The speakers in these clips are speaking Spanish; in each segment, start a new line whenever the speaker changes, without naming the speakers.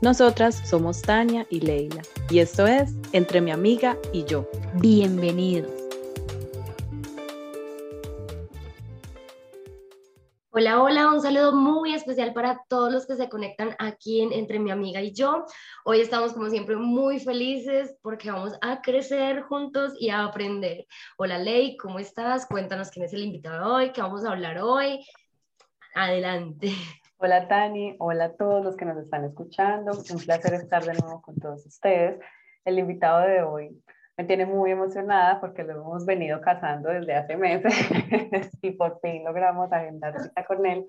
Nosotras somos Tania y Leila y esto es Entre mi amiga y yo.
Bienvenidos. Hola, hola, un saludo muy especial para todos los que se conectan aquí en Entre mi amiga y yo. Hoy estamos como siempre muy felices porque vamos a crecer juntos y a aprender. Hola Ley, ¿cómo estás? Cuéntanos quién es el invitado de hoy, qué vamos a hablar hoy. Adelante.
Hola Tani, hola a todos los que nos están escuchando. Un placer estar de nuevo con todos ustedes. El invitado de hoy me tiene muy emocionada porque lo hemos venido cazando desde hace meses y por fin logramos agendar cita con él.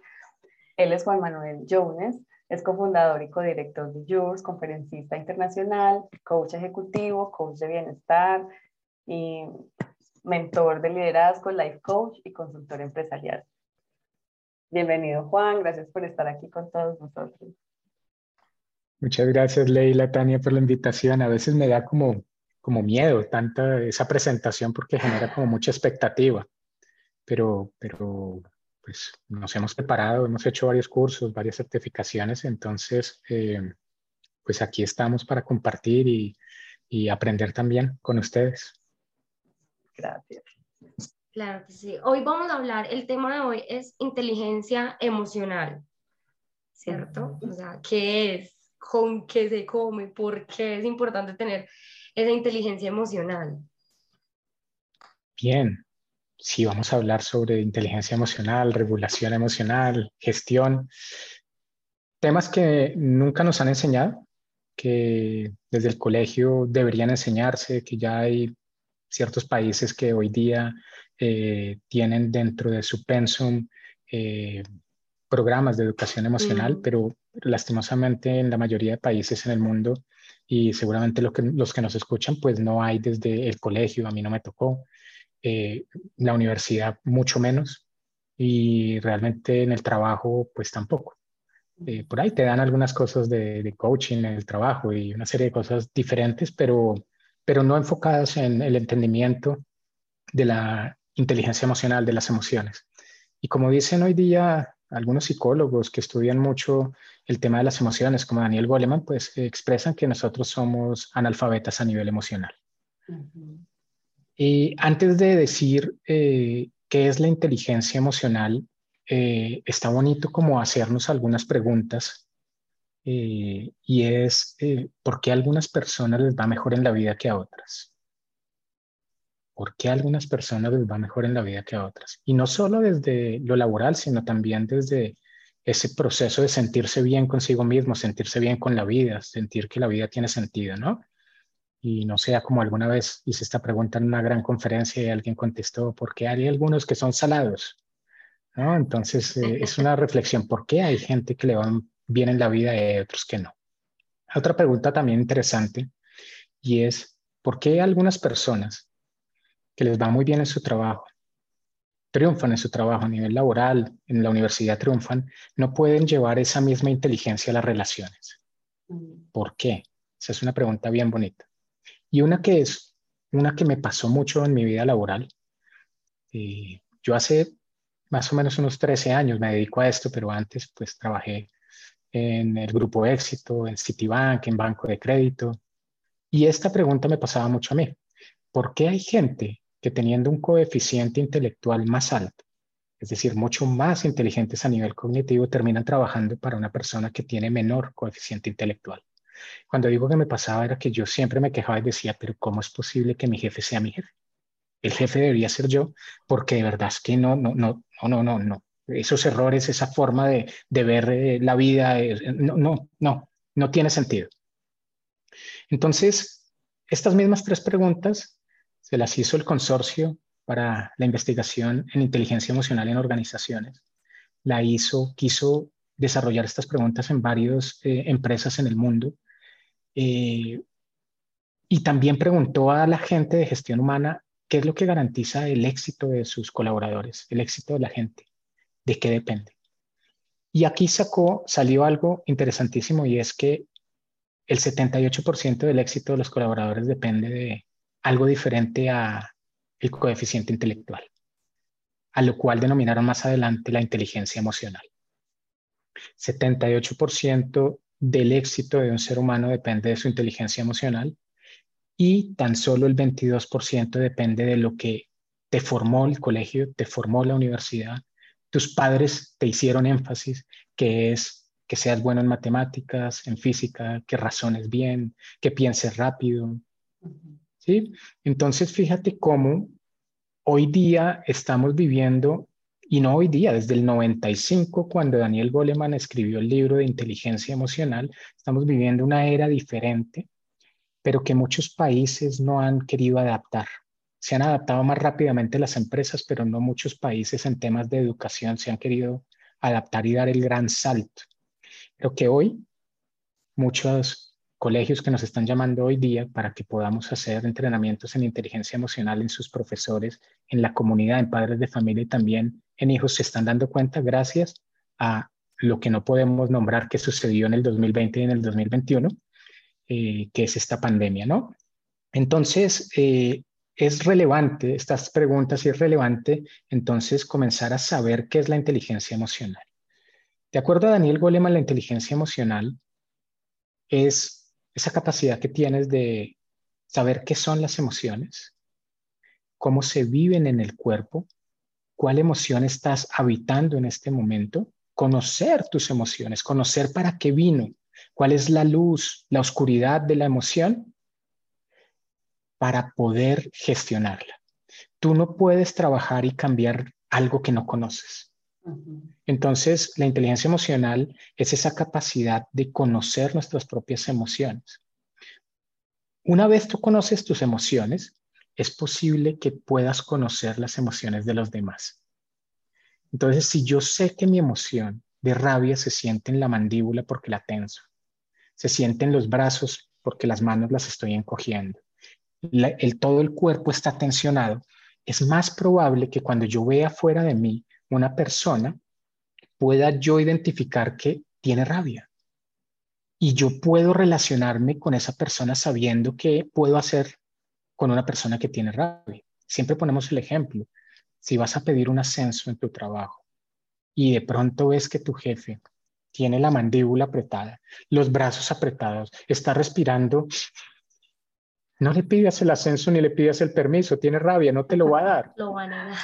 Él es Juan Manuel Jones, es cofundador y codirector de Yours, conferencista internacional, coach ejecutivo, coach de bienestar y mentor de liderazgo, life coach y consultor empresarial. Bienvenido Juan, gracias por estar aquí con todos nosotros.
Muchas gracias Leila, Tania, por la invitación. A veces me da como, como miedo tanta esa presentación porque genera como mucha expectativa, pero, pero pues nos hemos preparado, hemos hecho varios cursos, varias certificaciones, entonces eh, pues aquí estamos para compartir y, y aprender también con ustedes.
Gracias.
Claro que sí. Hoy vamos a hablar, el tema de hoy es inteligencia emocional, ¿cierto? O sea, ¿qué es? ¿Con qué se come? ¿Por qué es importante tener esa inteligencia emocional?
Bien, sí, vamos a hablar sobre inteligencia emocional, regulación emocional, gestión, temas que nunca nos han enseñado, que desde el colegio deberían enseñarse, que ya hay ciertos países que hoy día eh, tienen dentro de su pensum eh, programas de educación emocional, mm. pero lastimosamente en la mayoría de países en el mundo y seguramente lo que, los que nos escuchan, pues no hay desde el colegio, a mí no me tocó, eh, la universidad mucho menos y realmente en el trabajo pues tampoco. por ahí te dan algunas cosas de, de, coaching en el trabajo y una serie de cosas diferentes, pero, pero no enfocadas en el entendimiento de la inteligencia emocional, de las emociones. Y como dicen hoy día algunos psicólogos que estudian mucho el tema de las emociones, como Daniel Goleman, pues expresan que nosotros somos analfabetas a nivel emocional. Y antes de decir eh, qué es la inteligencia emocional, eh, está bonito como hacernos algunas preguntas eh, y es por qué a algunas personas les va mejor en la vida que a otras por qué a algunas personas les va mejor en la vida que a otras. Y no solo desde lo laboral, sino también desde ese proceso de sentirse bien consigo mismo, sentirse bien con la vida, sentir que la vida tiene sentido, ¿no? Y no sea como alguna vez hice esta pregunta en una gran conferencia y alguien contestó, ¿por qué hay algunos que son salados? ¿No? Entonces eh, es una reflexión, ¿por qué hay gente que le va bien en la vida y otros que no? Otra pregunta también interesante y es, ¿por qué algunas personas que les va muy bien en su trabajo, triunfan en su trabajo a nivel laboral, en la universidad triunfan, no pueden llevar esa misma inteligencia a las relaciones. Mm. ¿Por qué? Esa es una pregunta bien bonita. Y una que es, una que me pasó mucho en mi vida laboral. Eh, yo hace más o menos unos 13 años me dedico a esto, pero antes pues trabajé en el grupo Éxito, en Citibank, en Banco de Crédito. Y esta pregunta me pasaba mucho a mí. ¿Por qué hay gente que teniendo un coeficiente intelectual más alto, es decir, mucho más inteligentes a nivel cognitivo, terminan trabajando para una persona que tiene menor coeficiente intelectual. Cuando digo que me pasaba era que yo siempre me quejaba y decía, pero ¿cómo es posible que mi jefe sea mi jefe? El jefe debería ser yo, porque de verdad es que no, no, no, no, no, no. Esos errores, esa forma de, ver eh, la vida, eh, no, no, no, no tiene sentido. Entonces, estas mismas tres preguntas se las hizo el consorcio para la investigación en inteligencia emocional en organizaciones. La hizo, quiso desarrollar estas preguntas en varias eh, empresas en el mundo. Eh, y también preguntó a la gente de gestión humana qué es lo que garantiza el éxito de sus colaboradores, el éxito de la gente, de qué depende. Y aquí sacó, salió algo interesantísimo y es que el 78% del éxito de los colaboradores depende de algo diferente a el coeficiente intelectual, a lo cual denominaron más adelante la inteligencia emocional. 78% del éxito de un ser humano depende de su inteligencia emocional y tan solo el 22% depende de lo que te formó el colegio, te formó la universidad, tus padres te hicieron énfasis, que es que seas bueno en matemáticas, en física, que razones bien, que pienses rápido. ¿Sí? Entonces, fíjate cómo hoy día estamos viviendo y no hoy día, desde el 95, cuando Daniel Goleman escribió el libro de inteligencia emocional, estamos viviendo una era diferente, pero que muchos países no han querido adaptar. Se han adaptado más rápidamente las empresas, pero no muchos países en temas de educación se han querido adaptar y dar el gran salto. Creo que hoy muchos colegios que nos están llamando hoy día para que podamos hacer entrenamientos en inteligencia emocional en sus profesores, en la comunidad, en padres de familia y también en hijos, se están dando cuenta gracias a lo que no podemos nombrar que sucedió en el 2020 y en el 2021, eh, que es esta pandemia, ¿no? Entonces, eh, es relevante, estas preguntas y es relevante entonces comenzar a saber qué es la inteligencia emocional. De acuerdo a Daniel Goleman, la inteligencia emocional es esa capacidad que tienes de saber qué son las emociones, cómo se viven en el cuerpo, cuál emoción estás habitando en este momento, conocer tus emociones, conocer para qué vino, cuál es la luz, la oscuridad de la emoción, para poder gestionarla. Tú no puedes trabajar y cambiar algo que no conoces. Entonces, la inteligencia emocional es esa capacidad de conocer nuestras propias emociones. Una vez tú conoces tus emociones, es posible que puedas conocer las emociones de los demás. Entonces, si yo sé que mi emoción de rabia se siente en la mandíbula porque la tenso, se siente en los brazos porque las manos las estoy encogiendo, el, todo el cuerpo está tensionado, es más probable que cuando yo vea fuera de mí una persona pueda yo identificar que tiene rabia. Y yo puedo relacionarme con esa persona sabiendo qué puedo hacer con una persona que tiene rabia. Siempre ponemos el ejemplo. Si vas a pedir un ascenso en tu trabajo y de pronto ves que tu jefe tiene la mandíbula apretada, los brazos apretados, está respirando, no le pidas el ascenso ni le pidas el permiso, tiene rabia, no te lo va a dar.
Lo van a dar.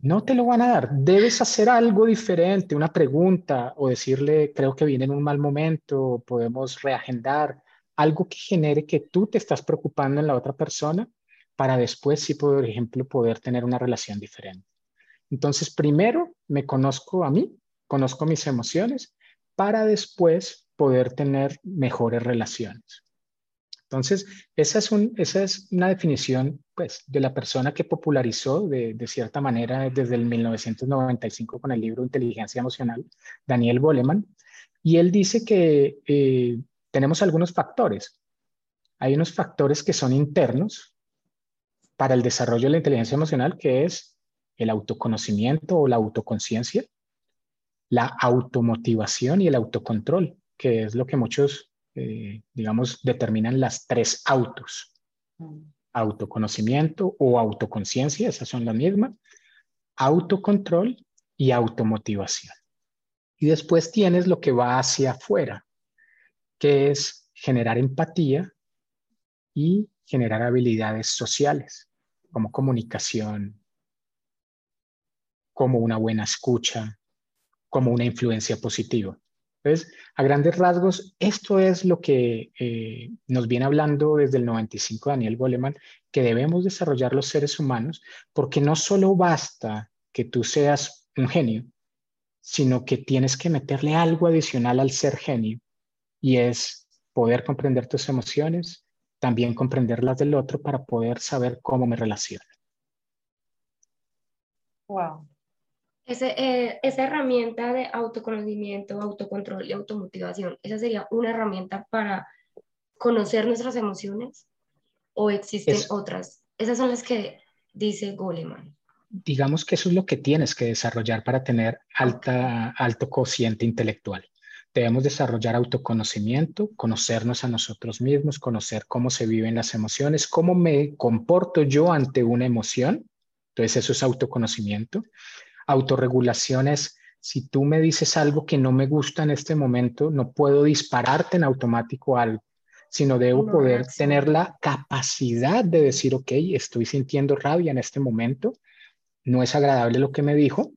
No te lo van a dar. Debes hacer algo diferente, una pregunta o decirle, creo que viene en un mal momento, podemos reagendar, algo que genere que tú te estás preocupando en la otra persona para después, sí, por ejemplo, poder tener una relación diferente. Entonces, primero me conozco a mí, conozco mis emociones, para después poder tener mejores relaciones. Entonces, esa es, una definición pues, de la persona que popularizó de, cierta manera desde el 1995 con el libro Inteligencia Emocional, Daniel Goleman. Y él dice que eh, tenemos algunos factores. Hay unos factores que son internos para el desarrollo de la inteligencia emocional, que es el autoconocimiento o la autoconciencia, la automotivación y el autocontrol, que es lo que muchos eh, digamos, determinan las tres autos. Mm. Autoconocimiento o autoconciencia, esas son las mismas. Autocontrol y automotivación. Y después tienes lo que va hacia afuera, que es generar empatía y generar habilidades sociales, como comunicación, como una buena escucha, como una influencia positiva. Entonces, a grandes rasgos, esto es lo que eh, nos viene hablando desde el 95 Daniel Goleman, que debemos desarrollar los seres humanos, porque no solo basta que tú seas un genio, sino que tienes que meterle algo adicional al ser genio, y es poder comprender tus emociones, también comprender las del otro para poder saber cómo me relaciono.
Wow. Eh, esa herramienta de autoconocimiento, autocontrol y automotivación, ¿esa sería una herramienta para conocer nuestras emociones o existen otras? Esas son las que dice Goleman.
Digamos que eso es lo que tienes que desarrollar para tener alta, alto cociente intelectual. Debemos desarrollar autoconocimiento, conocernos a nosotros mismos, conocer cómo se viven las emociones, cómo me comporto yo ante una emoción. Entonces eso es autoconocimiento. Autorregulación es, si tú me dices algo que no me gusta en este momento, no puedo dispararte en automático algo, sino debo poder tener la capacidad de decir, ok, estoy sintiendo rabia en este momento, no es agradable lo que me dijo,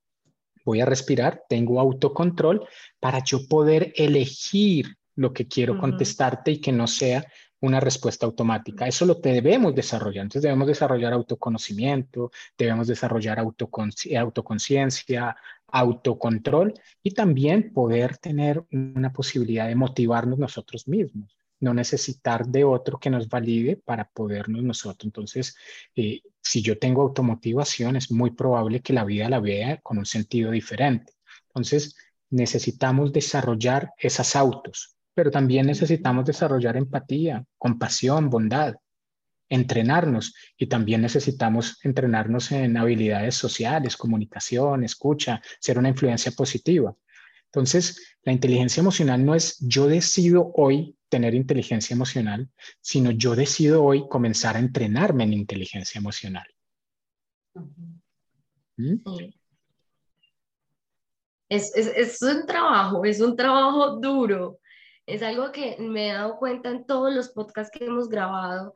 voy a respirar, tengo autocontrol para yo poder elegir lo que quiero contestarte y que no sea una respuesta automática. Eso lo debemos desarrollar. Entonces debemos desarrollar autoconocimiento, debemos desarrollar autoconciencia, autocontrol y también poder tener una posibilidad de motivarnos nosotros mismos, no necesitar de otro que nos valide para podernos nosotros. Entonces, eh, si yo tengo automotivación, es muy probable que la vida la vea con un sentido diferente. Entonces, necesitamos desarrollar esas autos, pero también necesitamos desarrollar empatía, compasión, bondad, entrenarnos y también necesitamos entrenarnos en habilidades sociales, comunicación, escucha, ser una influencia positiva. Entonces, la inteligencia emocional no es yo decido hoy tener inteligencia emocional, sino yo decido hoy comenzar a entrenarme en inteligencia emocional.
¿Mm? Es, es, es, un trabajo, es un trabajo duro, es algo que me he dado cuenta en todos los podcasts que hemos grabado,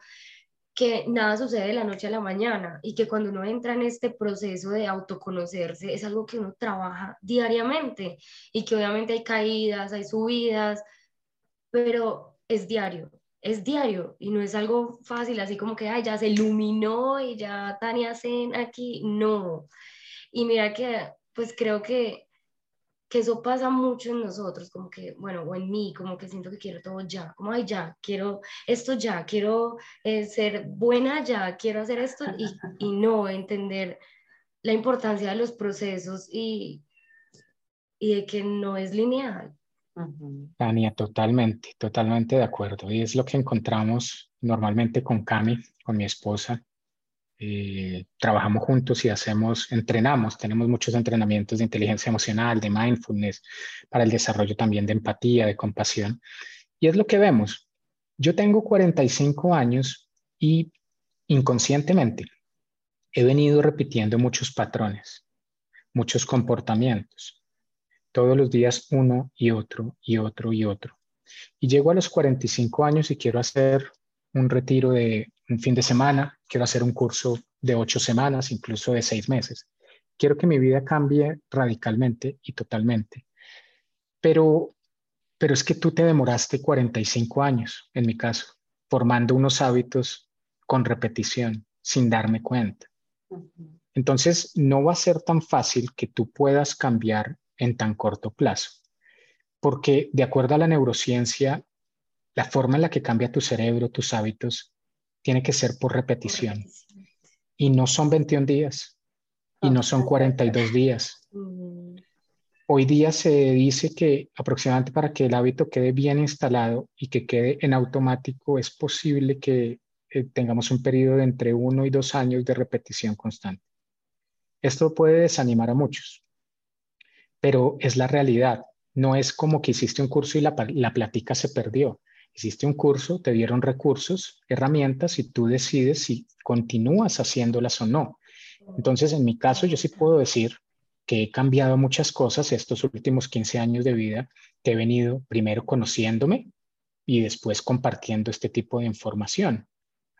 que nada sucede de la noche a la mañana y que cuando uno entra en este proceso de autoconocerse es algo que uno trabaja diariamente y que obviamente hay caídas, hay subidas, pero es diario, es diario y no es algo fácil, así como que Ay, ya se iluminó y ya Tania Zen aquí, no. Y mira que pues creo que que eso pasa mucho en nosotros, como que, bueno, o en mí, como que siento que quiero todo ya, como, ay, ya, quiero esto ya, quiero eh, ser buena ya, quiero hacer esto y, y, no entender la importancia de los procesos y, y de que no es lineal.
Tania, totalmente, totalmente de acuerdo. Y es lo que encontramos normalmente con Cami, con mi esposa, eh, trabajamos juntos y hacemos, entrenamos, tenemos muchos entrenamientos de inteligencia emocional, de mindfulness, para el desarrollo también de empatía, de compasión. Y es lo que vemos. Yo tengo 45 años y inconscientemente he venido repitiendo muchos patrones, muchos comportamientos. Todos los días uno y otro y otro y otro. Y llego a los 45 años y quiero hacer un retiro de un fin de semana, quiero hacer un curso de ocho semanas, incluso de seis meses. Quiero que mi vida cambie radicalmente y totalmente. Pero, pero es que tú te demoraste 45 años, en mi caso, formando unos hábitos con repetición, sin darme cuenta. Entonces, no va a ser tan fácil que tú puedas cambiar en tan corto plazo, porque de acuerdo a la neurociencia, la forma en la que cambia tu cerebro, tus hábitos, tiene que ser por repetición. Y no son 21 días y no son 42 días. Hoy día se dice que aproximadamente para que el hábito quede bien instalado y que quede en automático es posible que eh, tengamos un periodo de entre uno y dos años de repetición constante. Esto puede desanimar a muchos, pero es la realidad. No es como que hiciste un curso y la, la plática se perdió. Hiciste un curso, te dieron recursos, herramientas y tú decides si continúas haciéndolas o no. Entonces, en mi caso, yo sí puedo decir que he cambiado muchas cosas estos últimos 15 años de vida, que he venido primero conociéndome y después compartiendo este tipo de información.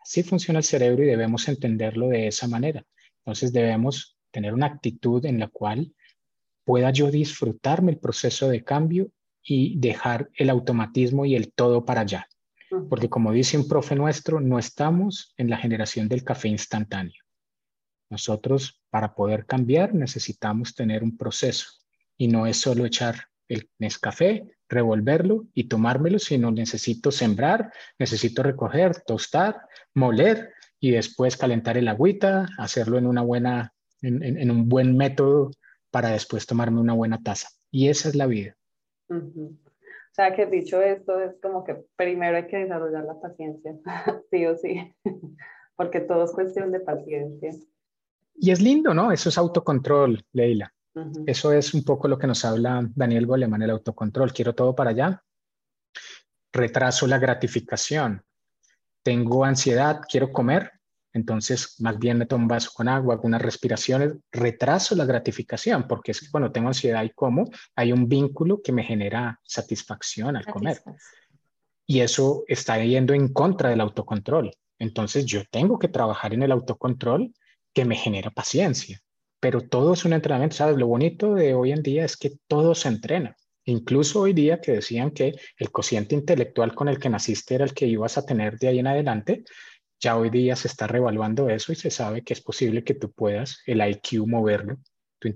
Así funciona el cerebro y debemos entenderlo de esa manera. Entonces debemos tener una actitud en la cual pueda yo disfrutarme el proceso de cambio y dejar el automatismo y el todo para allá. Porque como dice un profe nuestro, no estamos en la generación del café instantáneo. Nosotros, para poder cambiar, necesitamos tener un proceso y no es solo echar el Nescafé, revolverlo y tomármelo, sino necesito sembrar, necesito recoger, tostar, moler y después calentar el agüita, hacerlo en una buena, en, un buen método para después tomarme una buena taza. Y esa es la vida.
O sea, que dicho esto, es como que primero hay que desarrollar la paciencia, sí o sí, porque todo es cuestión de paciencia.
Y es lindo, ¿no? Eso es autocontrol, Leila. Eso es un poco lo que nos habla Daniel Goleman, el autocontrol. Quiero todo para allá. Retraso la gratificación. Tengo ansiedad, quiero comer. Entonces, más bien me tomo un vaso con agua, algunas respiraciones, retraso la gratificación, porque es que cuando tengo ansiedad y como, hay un vínculo que me genera satisfacción al comer. Y eso está yendo en contra del autocontrol. Entonces, yo tengo que trabajar en el autocontrol que me genera paciencia. Pero todo es un entrenamiento, ¿sabes? Lo bonito de hoy en día es que todo se entrena. Incluso hoy día que decían que el cociente intelectual con el que naciste era el que ibas a tener de ahí en adelante, ya hoy día se está revaluando eso y se sabe que es posible que tú puedas el IQ moverlo, tu,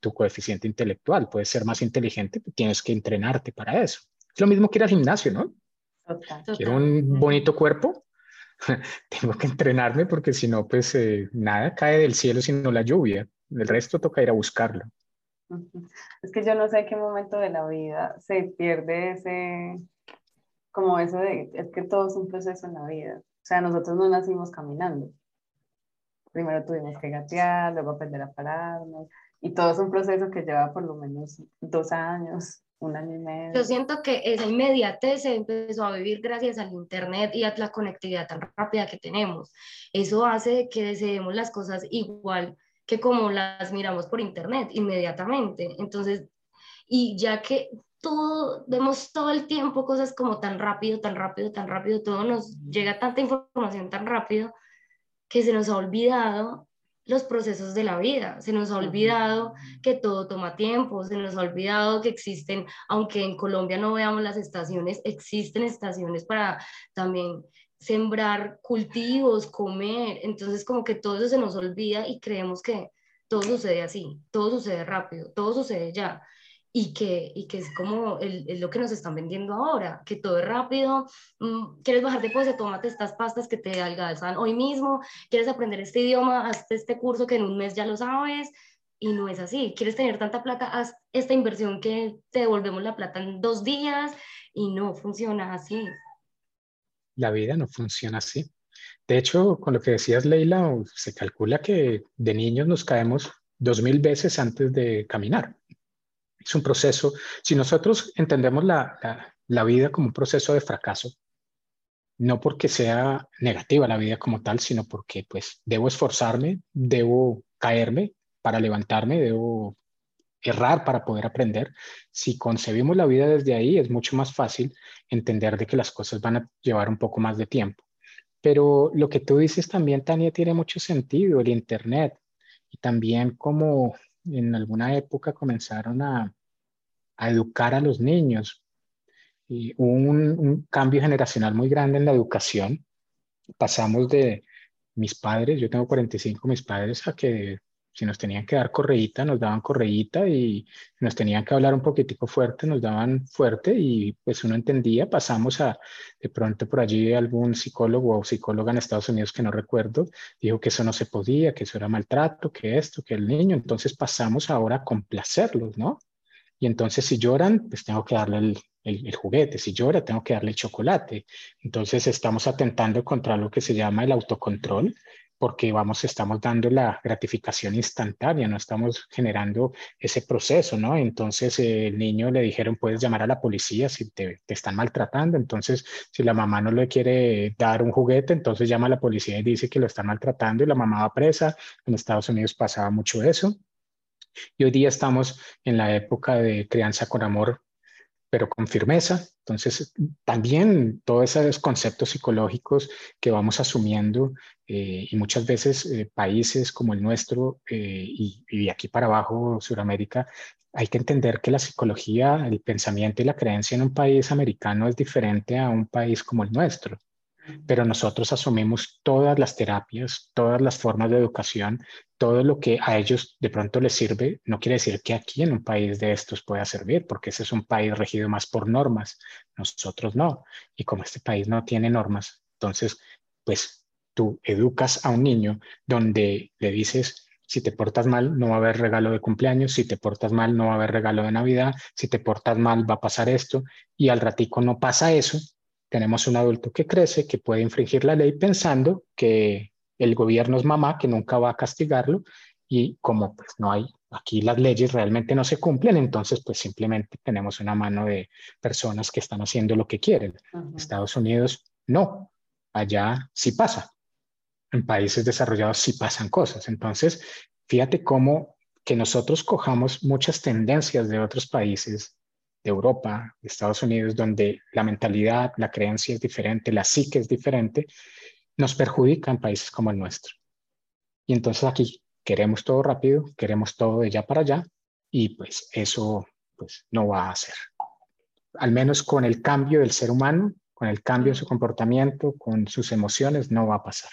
tu coeficiente intelectual. Puedes ser más inteligente, tienes que entrenarte para eso. Es lo mismo que ir al gimnasio, ¿no? Quiero un bonito cuerpo, tengo que entrenarme porque si no, pues eh, nada cae del cielo sino la lluvia. El resto toca ir a buscarlo.
Es que yo no sé en qué momento de la vida se pierde ese, como eso de, es que todo es un proceso en la vida. Sea, nosotros no nacimos caminando. Primero tuvimos que gatear, luego aprender a pararnos. Y todo es un proceso que lleva por lo menos dos años, un año y medio.
Yo siento que esa inmediatez se empezó a vivir gracias al Internet y a la conectividad tan rápida que tenemos. Eso hace que deseemos las cosas igual que como las miramos por Internet inmediatamente. Entonces, y ya que todo, vemos todo el tiempo cosas como tan rápido, tan rápido, tan rápido, todo nos llega tanta información tan rápido que se nos ha olvidado los procesos de la vida. Se nos ha olvidado que todo toma tiempo, se nos ha olvidado que existen, aunque en Colombia no veamos las estaciones, existen estaciones para también sembrar cultivos, comer. Entonces como que todo eso se nos olvida y creemos que todo sucede así, todo sucede rápido, todo sucede ya y que, y que es como el, lo que nos están vendiendo ahora, que todo es rápido, mm, quieres bajar de peso, tómate estas pastas que te adelgazan hoy mismo, quieres aprender este idioma, haz este curso que en un mes ya lo sabes, y no es así, quieres tener tanta plata, haz esta inversión que te devolvemos la plata en dos días, y no funciona así.
La vida no funciona así. De hecho, con lo que decías, Leila, se calcula que de niños nos caemos dos mil veces antes de caminar. Es un proceso, si nosotros entendemos la, la, vida como un proceso de fracaso, no porque sea negativa la vida como tal, sino porque pues debo esforzarme, debo caerme para levantarme, debo errar para poder aprender. Si concebimos la vida desde ahí, es mucho más fácil entender de que las cosas van a llevar un poco más de tiempo. Pero lo que tú dices también, Tania, tiene mucho sentido, el Internet, y también como en alguna época comenzaron a, educar a los niños. Y hubo un, cambio generacional muy grande en la educación. Pasamos de mis padres, yo tengo 45, mis padres, a que si nos tenían que dar correíta, nos daban correíta y nos tenían que hablar un poquitico fuerte, nos daban fuerte y pues uno entendía, pasamos a de pronto por allí algún psicólogo o psicóloga en Estados Unidos que no recuerdo, dijo que eso no se podía, que eso era maltrato, que esto, que el niño, entonces pasamos ahora a complacerlos, ¿no? Y entonces si lloran, pues tengo que darle el, el, juguete, si llora, tengo que darle el chocolate. Entonces estamos atentando contra lo que se llama el autocontrol, porque vamos, estamos dando la gratificación instantánea, no estamos generando ese proceso, ¿no? Entonces el niño le dijeron, puedes llamar a la policía si te, te, están maltratando, entonces si la mamá no le quiere dar un juguete, entonces llama a la policía y dice que lo están maltratando y la mamá va presa. En Estados Unidos pasaba mucho eso. Y hoy día estamos en la época de crianza con amor pero con firmeza. Entonces, también todos esos conceptos psicológicos que vamos asumiendo eh, y muchas veces eh, países como el nuestro eh, y, y, aquí para abajo, Sudamérica, hay que entender que la psicología, el pensamiento y la creencia en un país americano es diferente a un país como el nuestro. Pero nosotros asumimos todas las terapias, todas las formas de educación, todo lo que a ellos de pronto les sirve, no quiere decir que aquí en un país de estos pueda servir, porque ese es un país regido más por normas. Nosotros no. Y como este país no tiene normas, entonces, pues tú educas a un niño donde le dices, si te portas mal, no va a haber regalo de cumpleaños. Si te portas mal, no va a haber regalo de Navidad. Si te portas mal, va a pasar esto. Y al ratico no pasa eso. Tenemos un adulto que crece, que puede infringir la ley pensando que el gobierno es mamá, que nunca va a castigarlo. Y como pues no hay, aquí las leyes realmente no se cumplen, entonces pues simplemente tenemos una mano de personas que están haciendo lo que quieren. Estados Unidos no, allá sí pasa en países desarrollados sí pasan cosas. Entonces, fíjate cómo que nosotros cojamos muchas tendencias de otros países, de Europa, de Estados Unidos, donde la mentalidad, la creencia es diferente, la psique es diferente, nos perjudica en países como el nuestro. Y entonces aquí queremos todo rápido, queremos todo de ya para allá, y pues eso pues, no va a ser. Al menos con el cambio del ser humano, con el cambio en su comportamiento, con sus emociones, no va a pasar.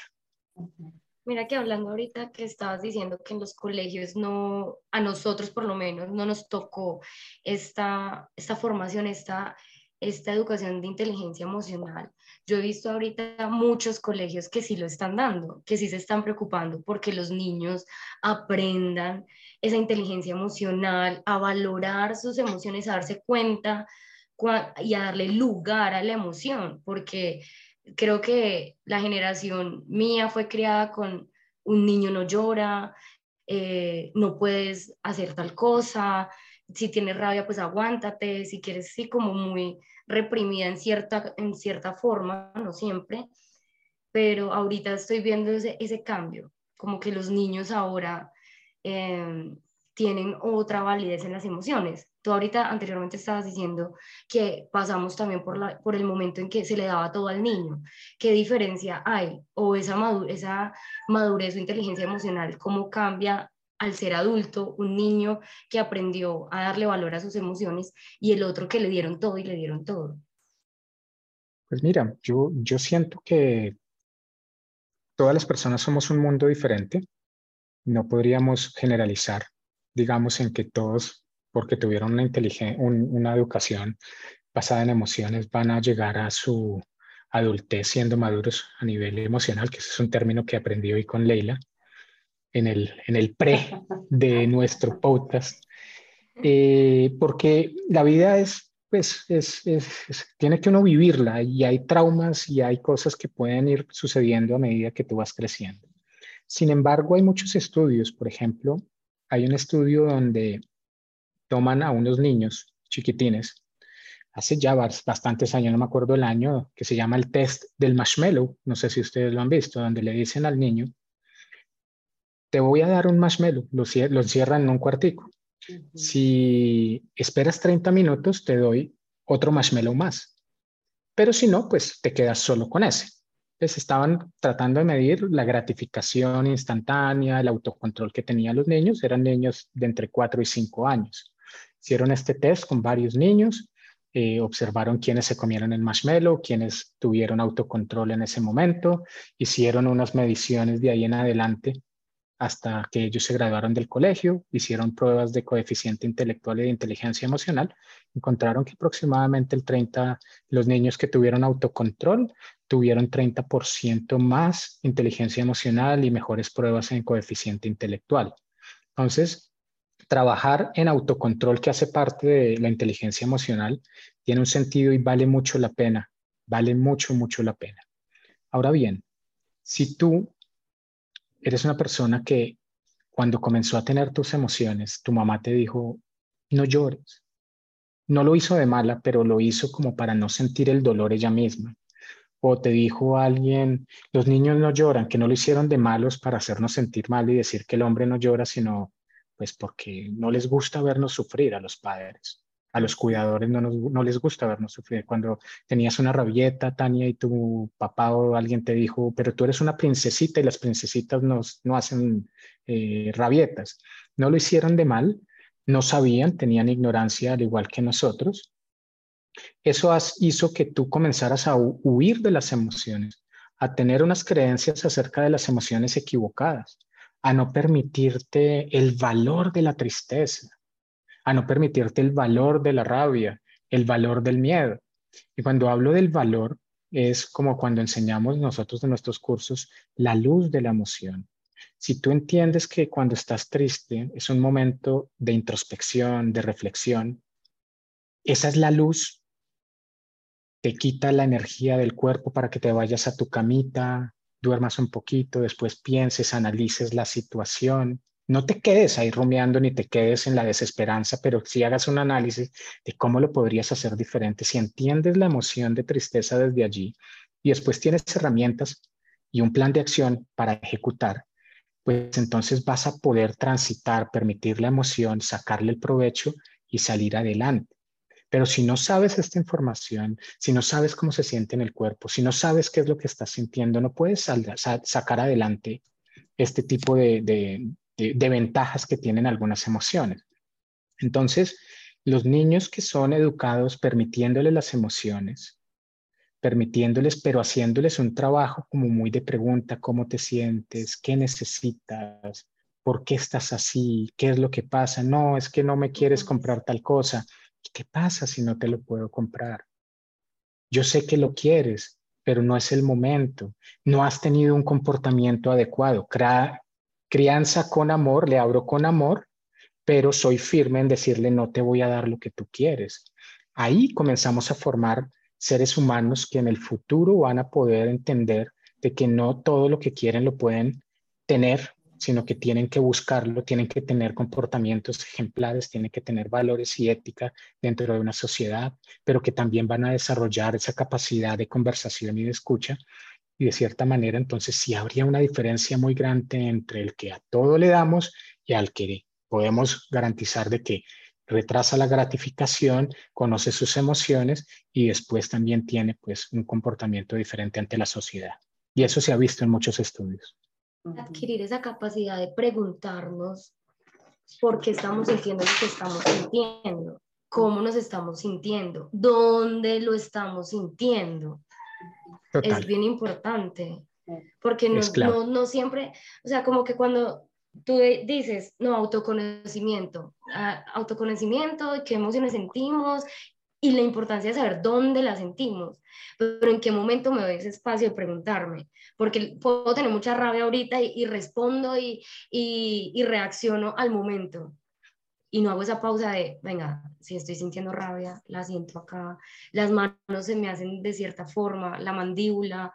Mira que hablando ahorita que estabas diciendo que en los colegios no, a nosotros por lo menos, no nos tocó esta, esta formación, esta, esta educación de inteligencia emocional. Yo he visto ahorita muchos colegios que sí lo están dando, que sí se están preocupando porque los niños aprendan esa inteligencia emocional, a valorar sus emociones, a darse cuenta y a darle lugar a la emoción, porque creo que la generación mía fue criada con un niño no llora, eh, no puedes hacer tal cosa, si tienes rabia, pues aguántate, si quieres, sí, como muy reprimida en cierta, en cierta forma, no siempre, pero ahorita estoy viendo ese, cambio, como que los niños ahora eh, tienen otra validez en las emociones. Tú ahorita anteriormente estabas diciendo que pasamos también por, la, por el momento en que se le daba todo al niño. ¿Qué diferencia hay? O esa, madurez, esa madurez o inteligencia emocional, ¿cómo cambia al ser adulto un niño que aprendió a darle valor a sus emociones y el otro que le dieron todo y le dieron todo?
Pues mira, yo, yo siento que todas las personas somos un mundo diferente. No podríamos generalizar digamos, en que todos, porque tuvieron una, una educación basada en emociones, van a llegar a su adultez siendo maduros a nivel emocional, que ese es un término que aprendí hoy con Leila en el, en el pre de nuestro podcast, eh, porque la vida es, pues, es, tiene que uno vivirla y hay traumas y hay cosas que pueden ir sucediendo a medida que tú vas creciendo. Sin embargo, hay muchos estudios, por ejemplo, hay un estudio donde toman a unos niños chiquitines, hace ya bastantes años, no me acuerdo el año, que se llama el test del marshmallow, no sé si ustedes lo han visto, donde le dicen al niño, te voy a dar un marshmallow, lo, lo encierran en un cuartico. Si esperas 30 minutos, te doy otro marshmallow más. Pero si no, pues te quedas solo con ese pues estaban tratando de medir la gratificación instantánea, el autocontrol que tenían los niños, eran niños de entre 4 y 5 años. Hicieron este test con varios niños, eh, observaron quiénes se comieron el marshmallow, quiénes tuvieron autocontrol en ese momento, hicieron unas mediciones de ahí en adelante hasta que ellos se graduaron del colegio, hicieron pruebas de coeficiente intelectual y de inteligencia emocional, encontraron que aproximadamente el 30, los niños que tuvieron autocontrol tuvieron 30% más inteligencia emocional y mejores pruebas en coeficiente intelectual. Entonces, trabajar en autocontrol que hace parte de la inteligencia emocional tiene un sentido y vale mucho la pena, vale mucho, mucho la pena. Ahora bien, si tú eres una persona que cuando comenzó a tener tus emociones, tu mamá te dijo, no llores. No lo hizo de mala, pero lo hizo como para no sentir el dolor ella misma. O te dijo alguien, los niños no lloran, que no lo hicieron de malos para hacernos sentir mal y decir que el hombre no llora, sino pues porque no les gusta vernos sufrir a los padres a los cuidadores no, no les gusta vernos sufrir. Cuando tenías una rabieta, Tania, y tu papá o alguien te dijo, pero tú eres una princesita y las princesitas nos, no hacen eh, rabietas. No lo hicieron de mal, no sabían, tenían ignorancia al igual que nosotros. Eso hizo que tú comenzaras a huir de las emociones, a tener unas creencias acerca de las emociones equivocadas, a no permitirte el valor de la tristeza, a no permitirte el valor de la rabia, el valor del miedo. Y cuando hablo del valor, es como cuando enseñamos nosotros en nuestros cursos la luz de la emoción. Si tú entiendes que cuando estás triste es un momento de introspección, de reflexión, esa es la luz, te quita la energía del cuerpo para que te vayas a tu camita, duermas un poquito, después pienses, analices la situación. No te quedes ahí rumiando ni te quedes en la desesperanza, pero si hagas un análisis de cómo lo podrías hacer diferente, si entiendes la emoción de tristeza desde allí y después tienes herramientas y un plan de acción para ejecutar, pues entonces vas a poder transitar, permitir la emoción, sacarle el provecho y salir adelante. Pero si no sabes esta información, si no sabes cómo se siente en el cuerpo, si no sabes qué es lo que estás sintiendo, no puedes sacar adelante este tipo de, de ventajas que tienen algunas emociones. Entonces, los niños que son educados permitiéndoles las emociones, permitiéndoles, pero haciéndoles un trabajo como muy de pregunta, ¿cómo te sientes? ¿Qué necesitas? ¿Por qué estás así? ¿Qué es lo que pasa? No, es que no me quieres comprar tal cosa. ¿Qué pasa si no te lo puedo comprar? Yo sé que lo quieres, pero no es el momento. No has tenido un comportamiento adecuado. crianza con amor, le abro con amor, pero soy firme en decirle no te voy a dar lo que tú quieres. Ahí comenzamos a formar seres humanos que en el futuro van a poder entender de que no todo lo que quieren lo pueden tener, sino que tienen que buscarlo, tienen que tener comportamientos ejemplares, tienen que tener valores y ética dentro de una sociedad, pero que también van a desarrollar esa capacidad de conversación y de escucha. Y de cierta manera, entonces sí habría una diferencia muy grande entre el que a todo le damos y al que podemos garantizar de que retrasa la gratificación, conoce sus emociones y después también tiene pues un comportamiento diferente ante la sociedad. Y eso se ha visto en muchos estudios.
Adquirir esa capacidad de preguntarnos por qué estamos sintiendo lo que estamos sintiendo, cómo nos estamos sintiendo, dónde lo estamos sintiendo. Es bien importante, porque no, no, no siempre, o sea, como que cuando tú dices, no, autoconocimiento, ah, autoconocimiento, qué emociones sentimos y la importancia de saber dónde las sentimos, pero en qué momento me doy ese espacio de preguntarme, porque puedo tener mucha rabia ahorita y, respondo y, y, y, reacciono al momento. Y no hago esa pausa de, venga, si estoy sintiendo rabia, la siento acá, las manos se me hacen de cierta forma, la mandíbula,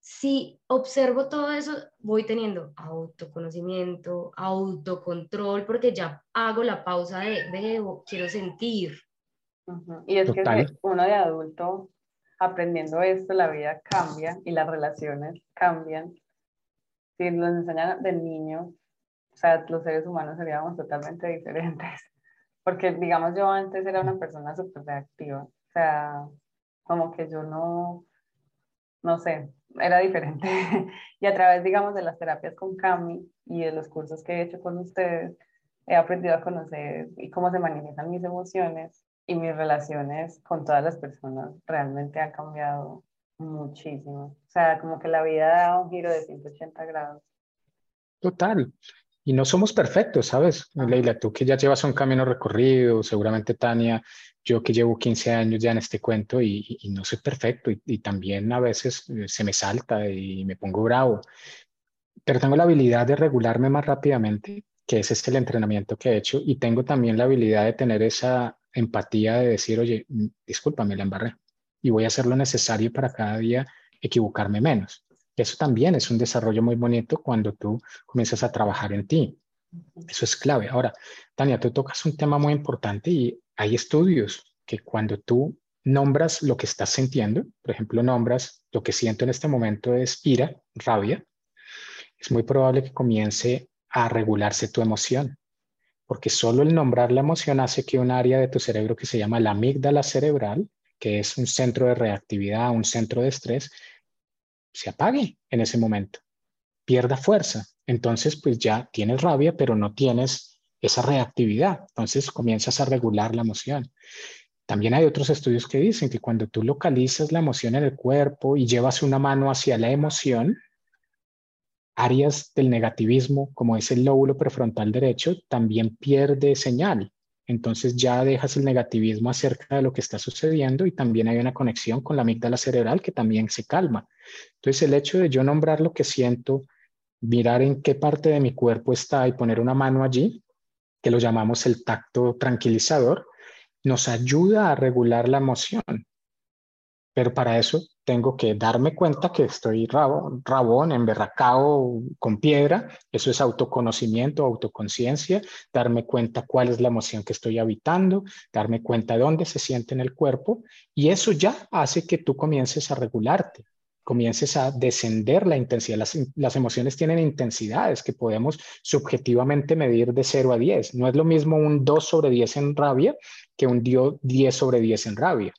si observo todo eso, voy teniendo autoconocimiento, autocontrol, porque ya hago la pausa de, veo, quiero sentir.
Y es que uno de adulto, aprendiendo esto, la vida cambia y las relaciones cambian. Si nos enseñan de niño, o sea, los seres humanos seríamos totalmente diferentes. Porque, digamos, yo antes era una persona súper reactiva. O sea, como que yo no, no sé, era diferente. y a través, digamos, de las terapias con Cami y de los cursos que he hecho con ustedes, he aprendido a conocer y cómo se manifiestan mis emociones y mis relaciones con todas las personas realmente han cambiado muchísimo. O sea, como que la vida da un giro de 180 grados.
Total. Y no somos perfectos, ¿sabes? Leila, tú que ya llevas un camino recorrido, seguramente Tania yo que llevo 15 años ya en este cuento y, no soy perfecto y, también a veces eh, se me salta y me pongo bravo, pero tengo la habilidad de regularme más rápidamente, que ese es el entrenamiento que he hecho, y tengo también la habilidad de tener esa empatía de decir, oye, mm, discúlpame, la embarré, y voy a hacer lo necesario para cada día equivocarme menos. Eso también es un desarrollo muy bonito cuando tú comienzas a trabajar en ti. Eso es clave. Ahora, Tania, tú tocas un tema muy importante y hay estudios que cuando tú nombras lo que estás sintiendo, por ejemplo, nombras lo que siento en este momento es ira, rabia, es muy probable que comience a regularse tu emoción, porque solo el nombrar la emoción hace que un área de tu cerebro que se llama la amígdala cerebral, que es un centro de reactividad, un centro de estrés, se apague en ese momento, pierda fuerza. Entonces, pues ya tienes rabia, pero no tienes esa reactividad. Entonces comienzas a regular la emoción. También hay otros estudios que dicen que cuando tú localizas la emoción en el cuerpo y llevas una mano hacia la emoción, áreas del negativismo, como es el lóbulo prefrontal derecho, también pierde señal. Entonces ya dejas el negativismo acerca de lo que está sucediendo y también hay una conexión con la amígdala cerebral que también se calma. Entonces el hecho de yo nombrar lo que siento, mirar en qué parte de mi cuerpo está y poner una mano allí, que lo llamamos el tacto tranquilizador, nos ayuda a regular la emoción. Pero para eso tengo que darme cuenta que estoy rabón, rabón, emberracado con piedra. Eso es autoconocimiento, autoconciencia. Darme cuenta cuál es la emoción que estoy habitando, darme cuenta de dónde se siente en el cuerpo. Y eso ya hace que tú comiences a regularte comiences a descender la intensidad. Las, emociones tienen intensidades que podemos subjetivamente medir de 0 a 10. No es lo mismo un 2 sobre 10 en rabia que un 10 sobre 10 en rabia.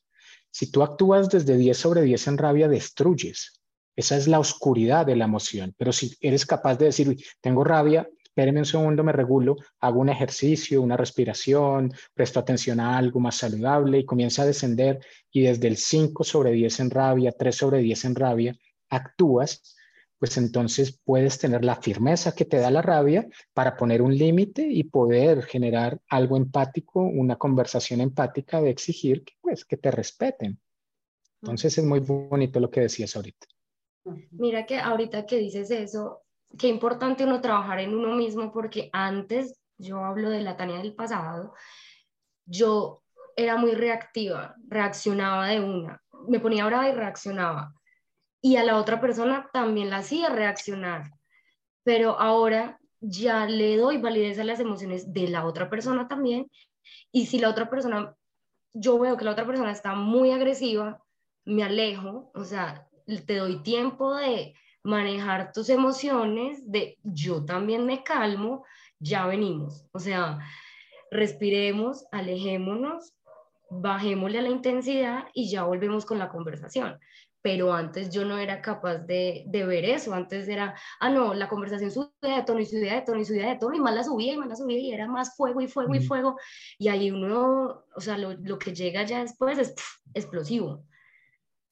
Si tú actúas desde 10 sobre 10 en rabia, destruyes. Esa es la oscuridad de la emoción. Pero si eres capaz de decir, tengo rabia, espéreme un segundo, me regulo, hago un ejercicio, una respiración, presto atención a algo más saludable y comienza a descender y desde el 5 sobre 10 en rabia, 3 sobre 10 en rabia, actúas, pues entonces puedes tener la firmeza que te da la rabia para poner un límite y poder generar algo empático, una conversación empática de exigir que, pues, que te respeten. Entonces es muy bonito lo que decías ahorita.
Mira que ahorita que dices eso, qué importante uno trabajar en uno mismo porque antes, yo hablo de la Tania del pasado, yo era muy reactiva, reaccionaba de una, me ponía brava y reaccionaba. Y a la otra persona también la hacía reaccionar. Pero ahora ya le doy validez a las emociones de la otra persona también. Y si la otra persona, yo veo que la otra persona está muy agresiva, me alejo, o sea, te doy tiempo de manejar tus emociones, de yo también me calmo, ya venimos. O sea, respiremos, alejémonos, bajémosle a la intensidad y ya volvemos con la conversación. Pero antes yo no era capaz de, ver eso. Antes era, ah, no, la conversación subía de tono y subía de tono y subía de tono y más la subía y más la subía y era más fuego y fuego y fuego. Y ahí uno, o sea, lo, que llega ya después es explosivo.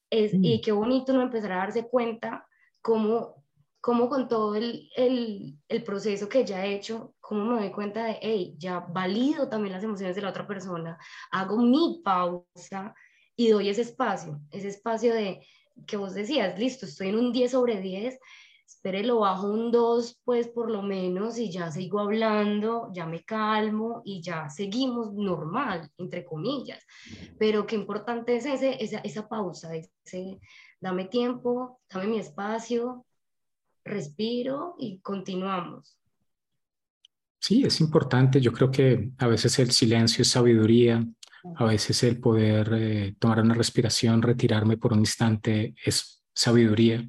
Es, Y mm. qué bonito no empezar a darse cuenta cómo, cómo con todo el, el, el, proceso que ya he hecho, cómo me doy cuenta de, hey, ya valido también las emociones de la otra persona, hago mi pausa y doy ese espacio, ese espacio de que vos decías, listo, estoy en un 10 sobre 10, espere, lo bajo un 2, pues por lo menos, y ya sigo hablando, ya me calmo y ya seguimos normal, entre comillas. Pero qué importante es ese, esa, esa pausa, ese, dame tiempo, dame mi espacio, respiro y continuamos.
Sí, es importante. Yo creo que a veces el silencio es sabiduría, a veces el poder eh, tomar una respiración, retirarme por un instante es sabiduría.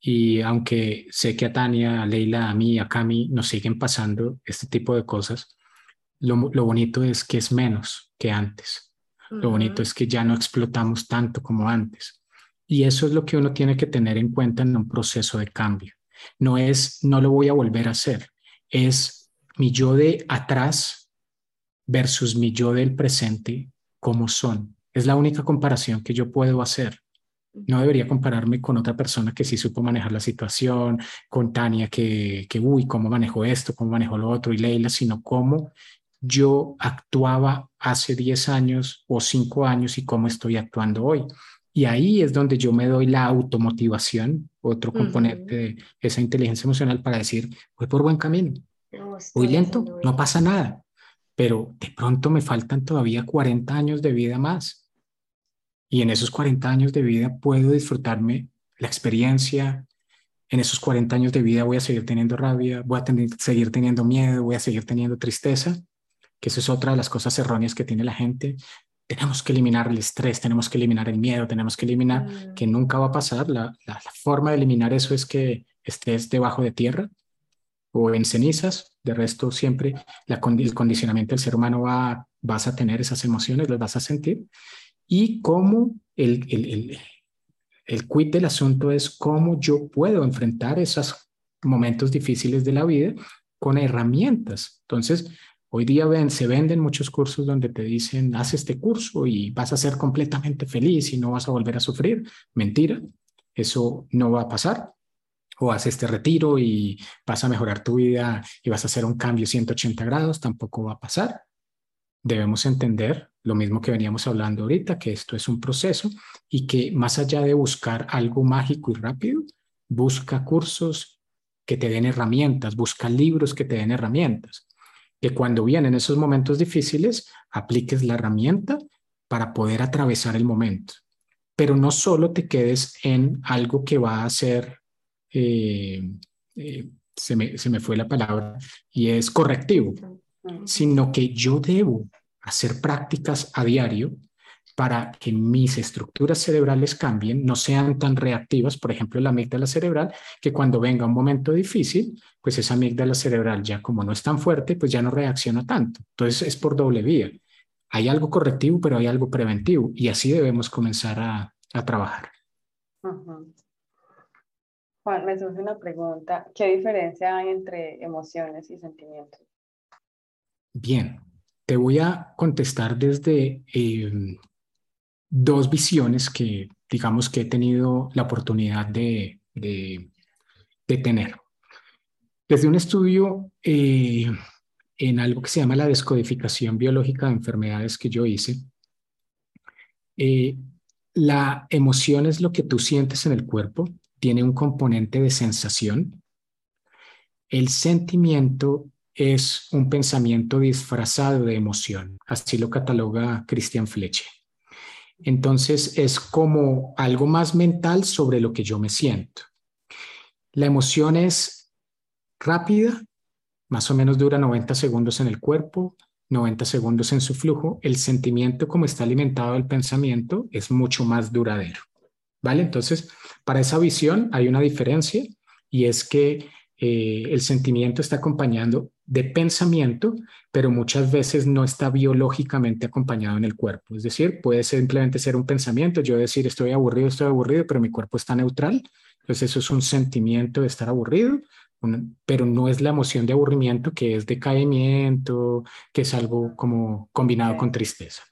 Y aunque sé que a Tania, a Leila, a mí, a Cami nos siguen pasando este tipo de cosas, lo, bonito es que es menos que antes. Lo bonito es que ya no explotamos tanto como antes. Y eso es lo que uno tiene que tener en cuenta en un proceso de cambio. No es, no lo voy a volver a hacer, es mi yo de atrás versus mi yo del presente, como son. Es la única comparación que yo puedo hacer. No debería compararme con otra persona que sí supo manejar la situación, con Tania que, que uy, cómo manejó esto, cómo manejó lo otro, y Leila, sino cómo yo actuaba hace 10 años o 5 años y cómo estoy actuando hoy. Y ahí es donde yo me doy la automotivación, otro componente de esa inteligencia emocional para decir, voy por buen camino, voy lento, no pasa nada, pero de pronto me faltan todavía 40 años de vida más. Y en esos 40 años de vida puedo disfrutarme la experiencia. En esos 40 años de vida voy a seguir teniendo rabia, voy a seguir teniendo miedo, voy a seguir teniendo tristeza, que eso es otra de las cosas erróneas que tiene la gente tenemos que eliminar el estrés, tenemos que eliminar el miedo, tenemos que eliminar, mm. que nunca va a pasar. La, la, forma de eliminar eso es que estés debajo de tierra o en cenizas. De resto, siempre la, el condicionamiento del ser humano va, vas a tener esas emociones, las vas a sentir. Y cómo el, el, el, el quid del asunto es cómo yo puedo enfrentar esos momentos difíciles de la vida con herramientas. Entonces, hoy día ven, se venden muchos cursos donde te dicen, haz este curso y vas a ser completamente feliz y no vas a volver a sufrir. Mentira, eso no va a pasar. O haz este retiro y vas a mejorar tu vida y vas a hacer un cambio 180 grados, tampoco va a pasar. Debemos entender lo mismo que veníamos hablando ahorita, que esto es un proceso y que más allá de buscar algo mágico y rápido, busca cursos que te den herramientas, busca libros que te den herramientas, que cuando vienen esos momentos difíciles, apliques la herramienta para poder atravesar el momento. Pero no solo te quedes en algo que va a ser, eh, eh, se, me, se me fue la palabra, y es correctivo, sino que yo debo hacer prácticas a diario para que mis estructuras cerebrales cambien, no sean tan reactivas, por ejemplo, la amígdala cerebral, que cuando venga un momento difícil, pues esa amígdala cerebral ya como no es tan fuerte, pues ya no reacciona tanto. Entonces es por doble vía. Hay algo correctivo, pero hay algo preventivo y así debemos comenzar a, a trabajar.
Juan, me surge una pregunta. ¿Qué diferencia hay entre emociones y sentimientos?
Bien, te voy a contestar desde eh, dos visiones que digamos que he tenido la oportunidad de, de, tener. Desde un estudio eh, en algo que se llama la descodificación biológica de enfermedades que yo hice, eh, la emoción es lo que tú sientes en el cuerpo, tiene un componente de sensación. El sentimiento es un pensamiento disfrazado de emoción, así lo cataloga Christian Fleche. Entonces es como algo más mental sobre lo que yo me siento. La emoción es rápida, más o menos dura 90 segundos en el cuerpo, 90 segundos en su flujo. El sentimiento, como está alimentado del pensamiento, es mucho más duradero. ¿Vale? Entonces, para esa visión hay una diferencia y es que eh, el sentimiento está acompañando de pensamiento, pero muchas veces no está biológicamente acompañado en el cuerpo. Es decir, puede simplemente ser un pensamiento, yo decir estoy aburrido, estoy aburrido, pero mi cuerpo está neutral. Entonces eso es un sentimiento de estar aburrido, pero no es la emoción de aburrimiento que es decaimiento, que es algo como combinado con tristeza.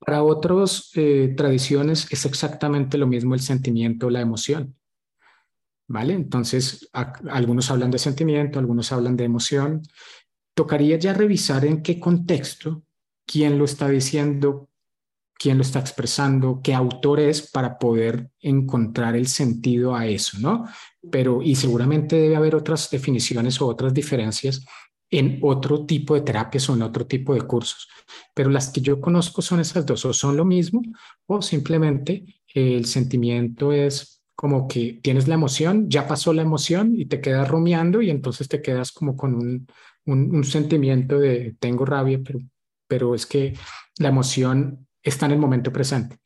Para otras eh, tradiciones es exactamente lo mismo el sentimiento, la emoción. ¿vale? Entonces, algunos hablan de sentimiento, algunos hablan de emoción. Tocaría ya revisar en qué contexto, quién lo está diciendo, quién lo está expresando, qué autor es para poder encontrar el sentido a eso, ¿no? Pero, y seguramente debe haber otras definiciones o otras diferencias en otro tipo de terapias o en otro tipo de cursos. Pero las que yo conozco son esas dos, o son lo mismo, o simplemente el sentimiento es como que tienes la emoción, ya pasó la emoción y te quedas rumiando y entonces te quedas como con un, un, sentimiento de tengo rabia, pero, pero es que la emoción está en el momento presente.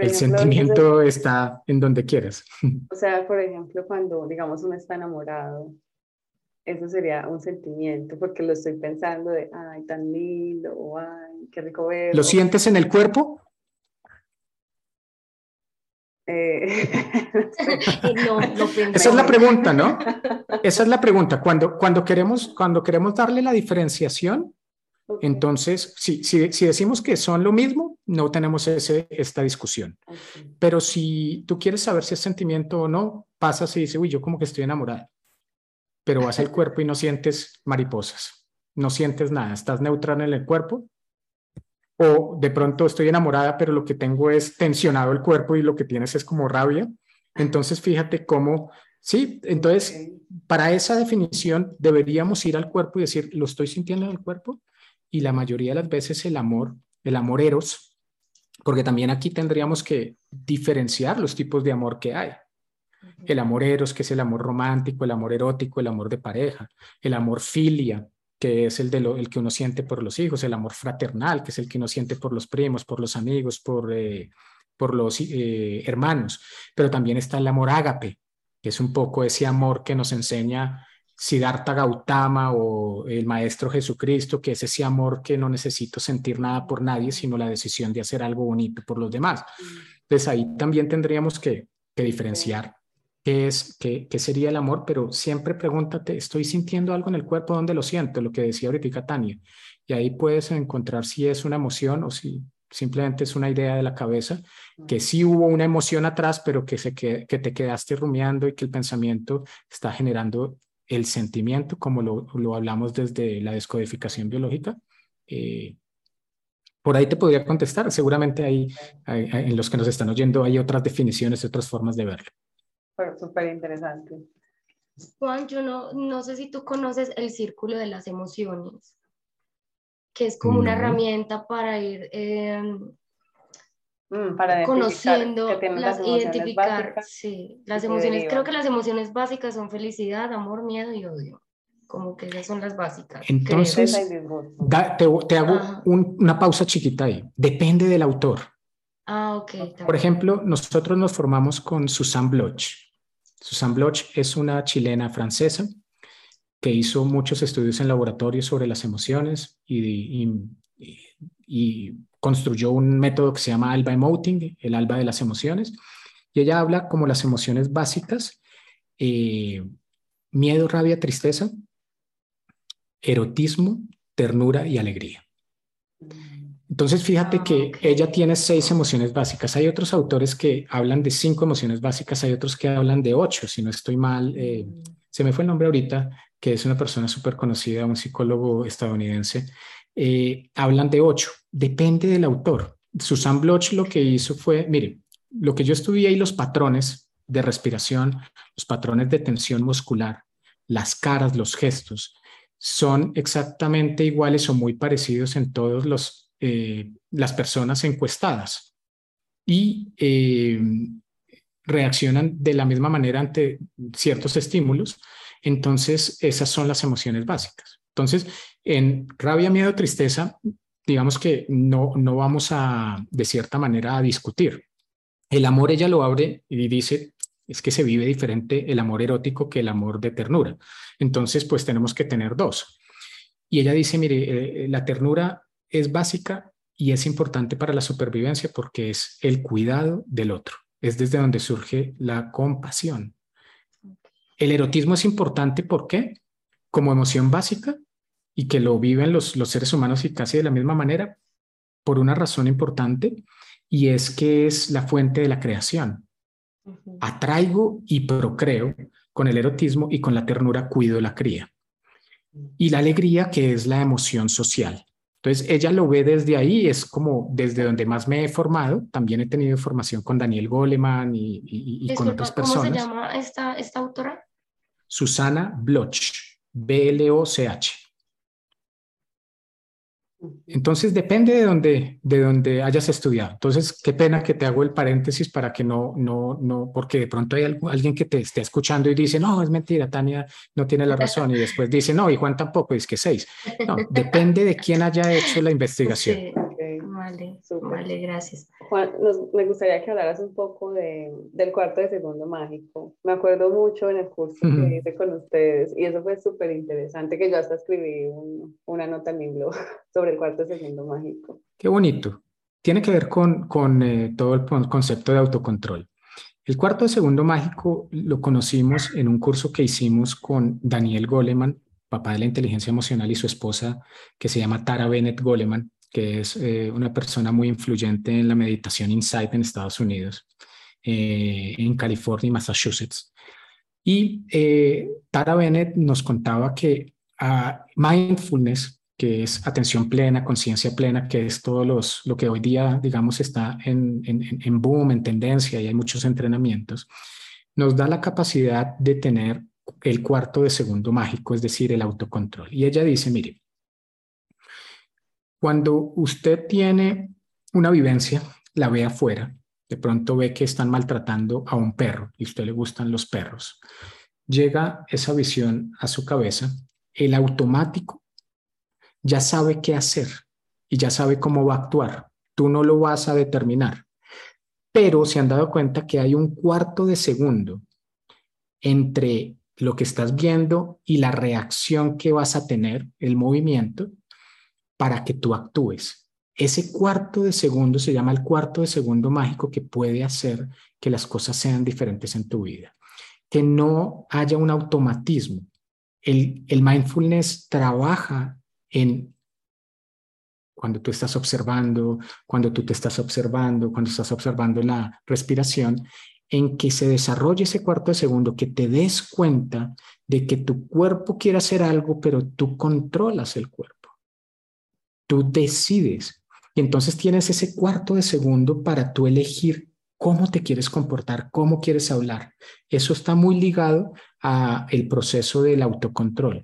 el sentimiento está en donde quieres.
O sea, por ejemplo, cuando digamos uno está enamorado, eso sería un sentimiento, porque lo estoy pensando de, ay, tan lindo, o ay, qué rico ver.
¿Lo sientes en el cuerpo?
Eh,
Esa es la pregunta, ¿no? Esa es la pregunta. Cuando, cuando, queremos, cuando queremos darle la diferenciación, entonces, si, si, si, decimos que son lo mismo, no tenemos ese, esta discusión. Pero si tú quieres saber si es sentimiento o no, pasas y dices, uy, yo como que estoy enamorada. Pero vas al cuerpo y no sientes mariposas, no sientes nada, estás neutral en el cuerpo o de pronto estoy enamorada, pero lo que tengo es tensionado el cuerpo y lo que tienes es como rabia. Entonces, fíjate cómo, sí, entonces, para esa definición deberíamos ir al cuerpo y decir, lo estoy sintiendo en el cuerpo y la mayoría de las veces el amor, el amor eros, porque también aquí tendríamos que diferenciar los tipos de amor que hay. El amor eros, que es el amor romántico, el amor erótico, el amor de pareja, el amor filia, que es el, de lo, el que uno siente por los hijos, el amor fraternal, que es el que uno siente por los primos, por los amigos, por, eh, por los eh, hermanos, pero también está el amor ágape, que es un poco ese amor que nos enseña Siddhartha Gautama o el Maestro Jesucristo, que es ese amor que no necesito sentir nada por nadie, sino la decisión de hacer algo bonito por los demás. Entonces ahí también tendríamos que, que diferenciar qué es, qué, qué, sería el amor, pero siempre pregúntate, ¿estoy sintiendo algo en el cuerpo? ¿Dónde lo siento? Lo que decía ahorita Tania. Y ahí puedes encontrar si es una emoción o si simplemente es una idea de la cabeza, que sí hubo una emoción atrás, pero que, se que, que te quedaste rumiando y que el pensamiento está generando el sentimiento, como lo, lo hablamos desde la descodificación biológica. Eh, por ahí te podría contestar. Seguramente ahí, en los que nos están oyendo hay otras definiciones, otras formas de verlo.
Súper interesante.
Juan, yo no, no sé si tú conoces el círculo de las emociones, que es como una herramienta para ir
mm, para
conociendo, las, identificar, sí, las emociones, creo que las emociones básicas son felicidad, amor, miedo y odio como que esas son las básicas.
Entonces, te, hago una pausa chiquita ahí. Depende del autor.
Ah, ok.
Por ejemplo, nosotros nos formamos con Susan Bloch. Susan Bloch es una chilena francesa que hizo muchos estudios en laboratorio sobre las emociones y, construyó un método que se llama ALBA Emoting, el ALBA de las emociones. Y ella habla como las emociones básicas, eh, miedo, rabia, tristeza, erotismo, ternura y alegría. Entonces, fíjate que ah, ella tiene seis emociones básicas. Hay otros autores que hablan de cinco emociones básicas, hay otros que hablan de ocho, si no estoy mal. Eh, mm. se me fue el nombre ahorita, que es una persona súper conocida, un psicólogo estadounidense. Eh, hablan de ocho, depende del autor. Susan Bloch lo que hizo fue, mire, lo que yo estudié y los patrones de respiración, los patrones de tensión muscular, las caras, los gestos, son exactamente iguales o muy parecidos en todas eh, las personas encuestadas y eh, reaccionan de la misma manera ante ciertos estímulos. Entonces, esas son las emociones básicas. Entonces, en rabia, miedo, tristeza, digamos que no, no vamos a, de cierta manera, a discutir. El amor ella lo abre y dice, es que se vive diferente el amor erótico que el amor de ternura. Entonces, pues tenemos que tener dos. Y ella dice, mire, eh, la ternura es básica y es importante para la supervivencia porque es el cuidado del otro. Es desde donde surge la compasión. El erotismo es importante porque como emoción básica y que lo viven los, los seres humanos y casi de la misma manera por una razón importante y es que es la fuente de la creación. Atraigo y procreo con el erotismo y con la ternura cuido la cría. Y la alegría, que es la emoción social. Entonces, ella lo ve desde ahí, es como desde donde más me he formado. También he tenido formación con Daniel Goleman y, con otras personas.
¿Cómo se llama esta, esta autora?
Susana Bloch, B-L-O-C-H. Entonces depende de donde, de donde hayas estudiado. Entonces, qué pena que te hago el paréntesis para que no, no, no, porque de pronto hay alguien que te esté escuchando y dice, no, es mentira, Tania no tiene la razón. Y después dice, no, y Juan tampoco, es que seis. No, depende de quién haya hecho la investigación.
Vale, vale, gracias.
Juan, me gustaría que hablaras un poco de, del cuarto de segundo mágico. Me acuerdo mucho en el curso que hice con ustedes y eso fue súper interesante, que yo hasta escribí una nota en mi blog sobre el cuarto de segundo mágico.
Qué bonito. Tiene que ver con, con eh, todo el concepto de autocontrol. El cuarto de segundo mágico lo conocimos en un curso que hicimos con Daniel Goleman, papá de la inteligencia emocional, y su esposa, que se llama Tara Bennett Goleman que es eh, una persona muy influyente en la meditación Insight en Estados Unidos, eh, en California y Massachusetts. Y eh, Tara Bennett nos contaba que mindfulness, que es atención plena, conciencia plena, que es todo los, lo que hoy día, digamos, está en, en, en boom, en tendencia y hay muchos entrenamientos, nos da la capacidad de tener el cuarto de segundo mágico, es decir, el autocontrol. Y ella dice, mire, cuando usted tiene una vivencia, la ve afuera, de pronto ve que están maltratando a un perro y a usted le gustan los perros. Llega esa visión a su cabeza, el automático ya sabe qué hacer y ya sabe cómo va a actuar. Tú no lo vas a determinar, pero se han dado cuenta que hay un cuarto de segundo entre lo que estás viendo y la reacción que vas a tener, el movimiento, para que tú actúes. Ese cuarto de segundo se llama el cuarto de segundo mágico que puede hacer que las cosas sean diferentes en tu vida. que no haya un automatismo. El, mindfulness trabaja en cuando tú estás observando, cuando tú te estás observando, cuando estás observando la respiración, en que se desarrolle ese cuarto de segundo, que te des cuenta de que tu cuerpo quiere hacer algo, pero tú controlas el cuerpo. Tú decides. Y entonces tienes ese cuarto de segundo para tú elegir cómo te quieres comportar, cómo quieres hablar. Eso está muy ligado a el proceso del autocontrol.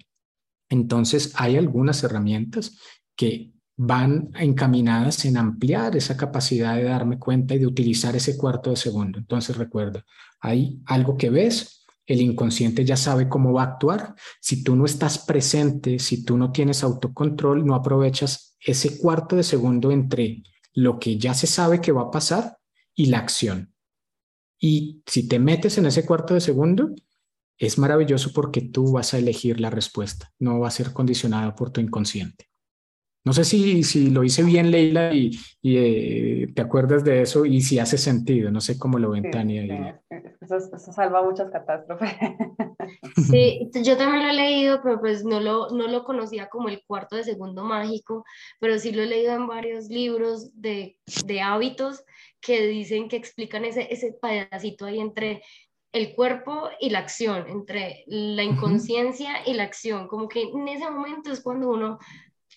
Entonces hay algunas herramientas que van encaminadas en ampliar esa capacidad de darme cuenta y de utilizar ese cuarto de segundo. Entonces recuerda, hay algo que ves, el inconsciente ya sabe cómo va a actuar. Si tú no estás presente, si tú no tienes autocontrol, no aprovechas ese cuarto de segundo entre lo que ya se sabe que va a pasar y la acción. Y si te metes en ese cuarto de segundo, es maravilloso porque tú vas a elegir la respuesta, no va a ser condicionado por tu inconsciente. No sé si, si lo hice bien, Leila, y, eh, te acuerdas de eso y si hace sentido. No sé cómo lo ven, Tania.
Eso, eso, salva muchas catástrofes.
Sí, yo también lo he leído, pero pues no lo, no lo conocía como el cuarto de segundo mágico, pero sí lo he leído en varios libros de, de hábitos que dicen que explican ese, ese pedacito ahí entre el cuerpo y la acción, entre la inconsciencia y la acción, como que en ese momento es cuando uno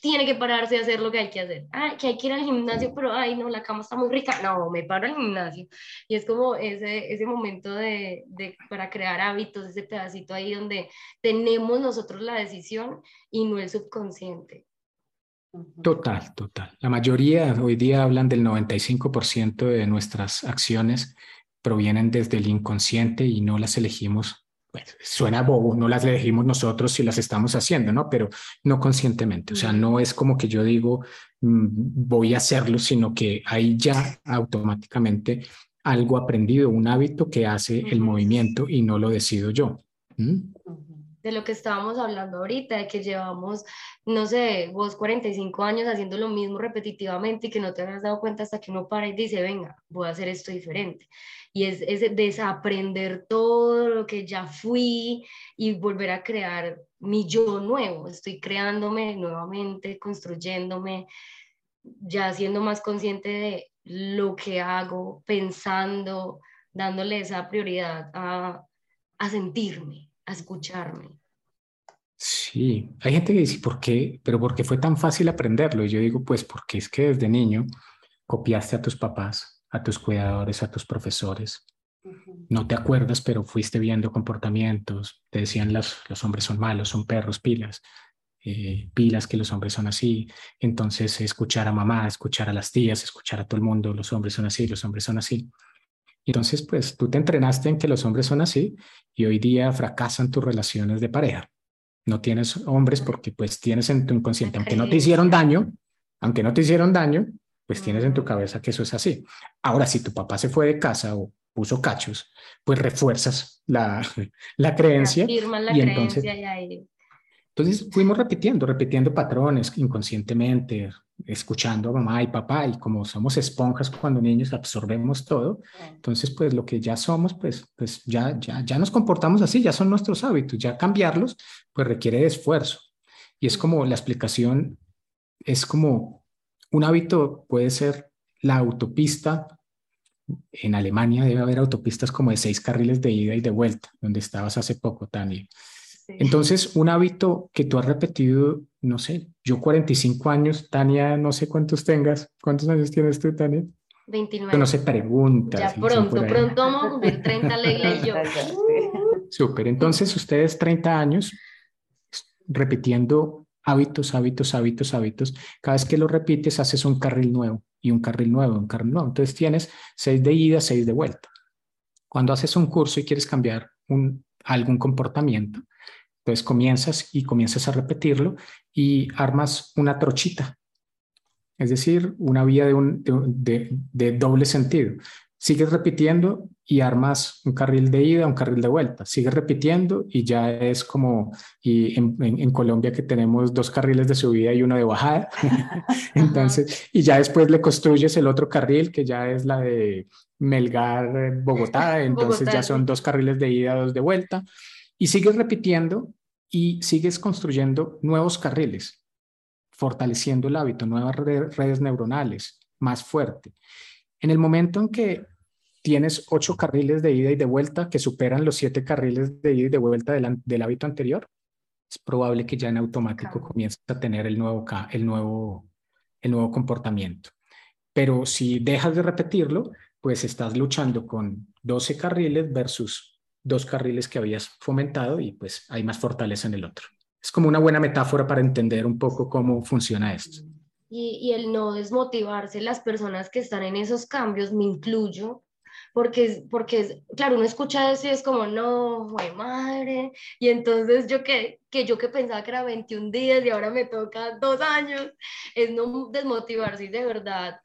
tiene que pararse a hacer lo que hay que hacer. Ah, que hay que ir al gimnasio, pero ay, no, la cama está muy rica. No, me paro al gimnasio. Y es como ese, ese momento de, de, para crear hábitos, ese pedacito ahí donde tenemos nosotros la decisión y no el subconsciente.
Total, total. La mayoría hoy día hablan del 95% de nuestras acciones provienen desde el inconsciente y no las elegimos pues, suena bobo, no las elegimos nosotros si las estamos haciendo, ¿no? Pero no conscientemente, o sea, no es como que yo digo, mm, voy a hacerlo, sino que hay ya automáticamente algo aprendido, un hábito que hace el movimiento y no lo decido yo.
De lo que estábamos hablando ahorita, de que llevamos, no sé, vos 45 años haciendo lo mismo repetitivamente y que no te habías dado cuenta hasta que uno para y dice, venga, voy a hacer esto diferente y es, es desaprender todo lo que ya fui y volver a crear mi yo nuevo. Estoy creándome nuevamente, construyéndome, ya siendo más consciente de lo que hago, pensando, dándole esa prioridad a, a sentirme, a escucharme.
Sí, hay gente que dice, ¿por qué? Pero ¿por qué fue tan fácil aprenderlo? Y yo digo, pues porque es que desde niño copiaste a tus papás, a tus cuidadores, a tus profesores. No te acuerdas, pero fuiste viendo comportamientos. Te decían los, los hombres son malos, son perros, pilas. Eh, pilas que los hombres son así. Entonces, escuchar a mamá, escuchar a las tías, escuchar a todo el mundo, los hombres son así, los hombres son así. Entonces, pues tú te entrenaste en que los hombres son así y hoy día fracasan tus relaciones de pareja. No tienes hombres porque pues tienes en tu inconsciente, aunque no te hicieron daño, aunque no te hicieron daño, pues tienes en tu cabeza que eso es así. Ahora, si tu papá se fue de casa o puso cachos, pues refuerzas la, la creencia.
La
y
entonces,
entonces fuimos repitiendo, repitiendo patrones inconscientemente, escuchando a mamá y papá y como somos esponjas cuando niños absorbemos todo, entonces pues lo que ya somos, pues, pues ya, ya, ya nos comportamos así, ya son nuestros hábitos, ya cambiarlos pues requiere de esfuerzo. Y es como la explicación, es como un hábito puede ser la autopista. En Alemania debe haber autopistas como de seis carriles de ida y de vuelta, donde estabas hace poco, Tania. Entonces, un hábito que tú has repetido, no sé, yo 45 años, Tania, no sé cuántos tengas. ¿Cuántos años tienes tú, Tania?
29.
No se pregunta.
Ya pronto, pronto vamos a cumplir 30, Leila y yo.
Súper, entonces ustedes 30 años repitiendo hábitos, hábitos, hábitos, hábitos. Cada vez que lo repites, haces un carril nuevo y un carril nuevo, un carril nuevo. Entonces tienes seis de ida, seis de vuelta. Cuando haces un curso y quieres cambiar un, algún comportamiento, entonces comienzas y comienzas a repetirlo y armas una trochita, es decir, una vía de, un, de, de, doble sentido. Sigues repitiendo y armas un carril de ida, un carril de vuelta. Sigues repitiendo y ya es como y en, Colombia que tenemos dos carriles de subida y uno de bajada. Entonces, y ya después le construyes el otro carril que ya es la de Melgar, Bogotá. Entonces ya son dos carriles de ida, dos de vuelta. Y sigues repitiendo y sigues construyendo nuevos carriles, fortaleciendo el hábito, nuevas redes neuronales, más fuerte. En el momento en que tienes ocho carriles de ida y de vuelta que superan los siete carriles de ida y de vuelta del, hábito anterior, es probable que ya en automático comiences a tener el nuevo, el, nuevo, el nuevo comportamiento. Pero si dejas de repetirlo, pues estás luchando con 12 carriles versus dos carriles que habías fomentado y pues hay más fortaleza en el otro. Es como una buena metáfora para entender un poco cómo funciona esto.
Y, y el no desmotivarse, las personas que están en esos cambios, me incluyo, porque, porque claro, uno escucha eso y es como, no, güey, madre, y entonces yo que, que yo que pensaba que era 21 días y ahora me toca dos años, es no desmotivarse de verdad,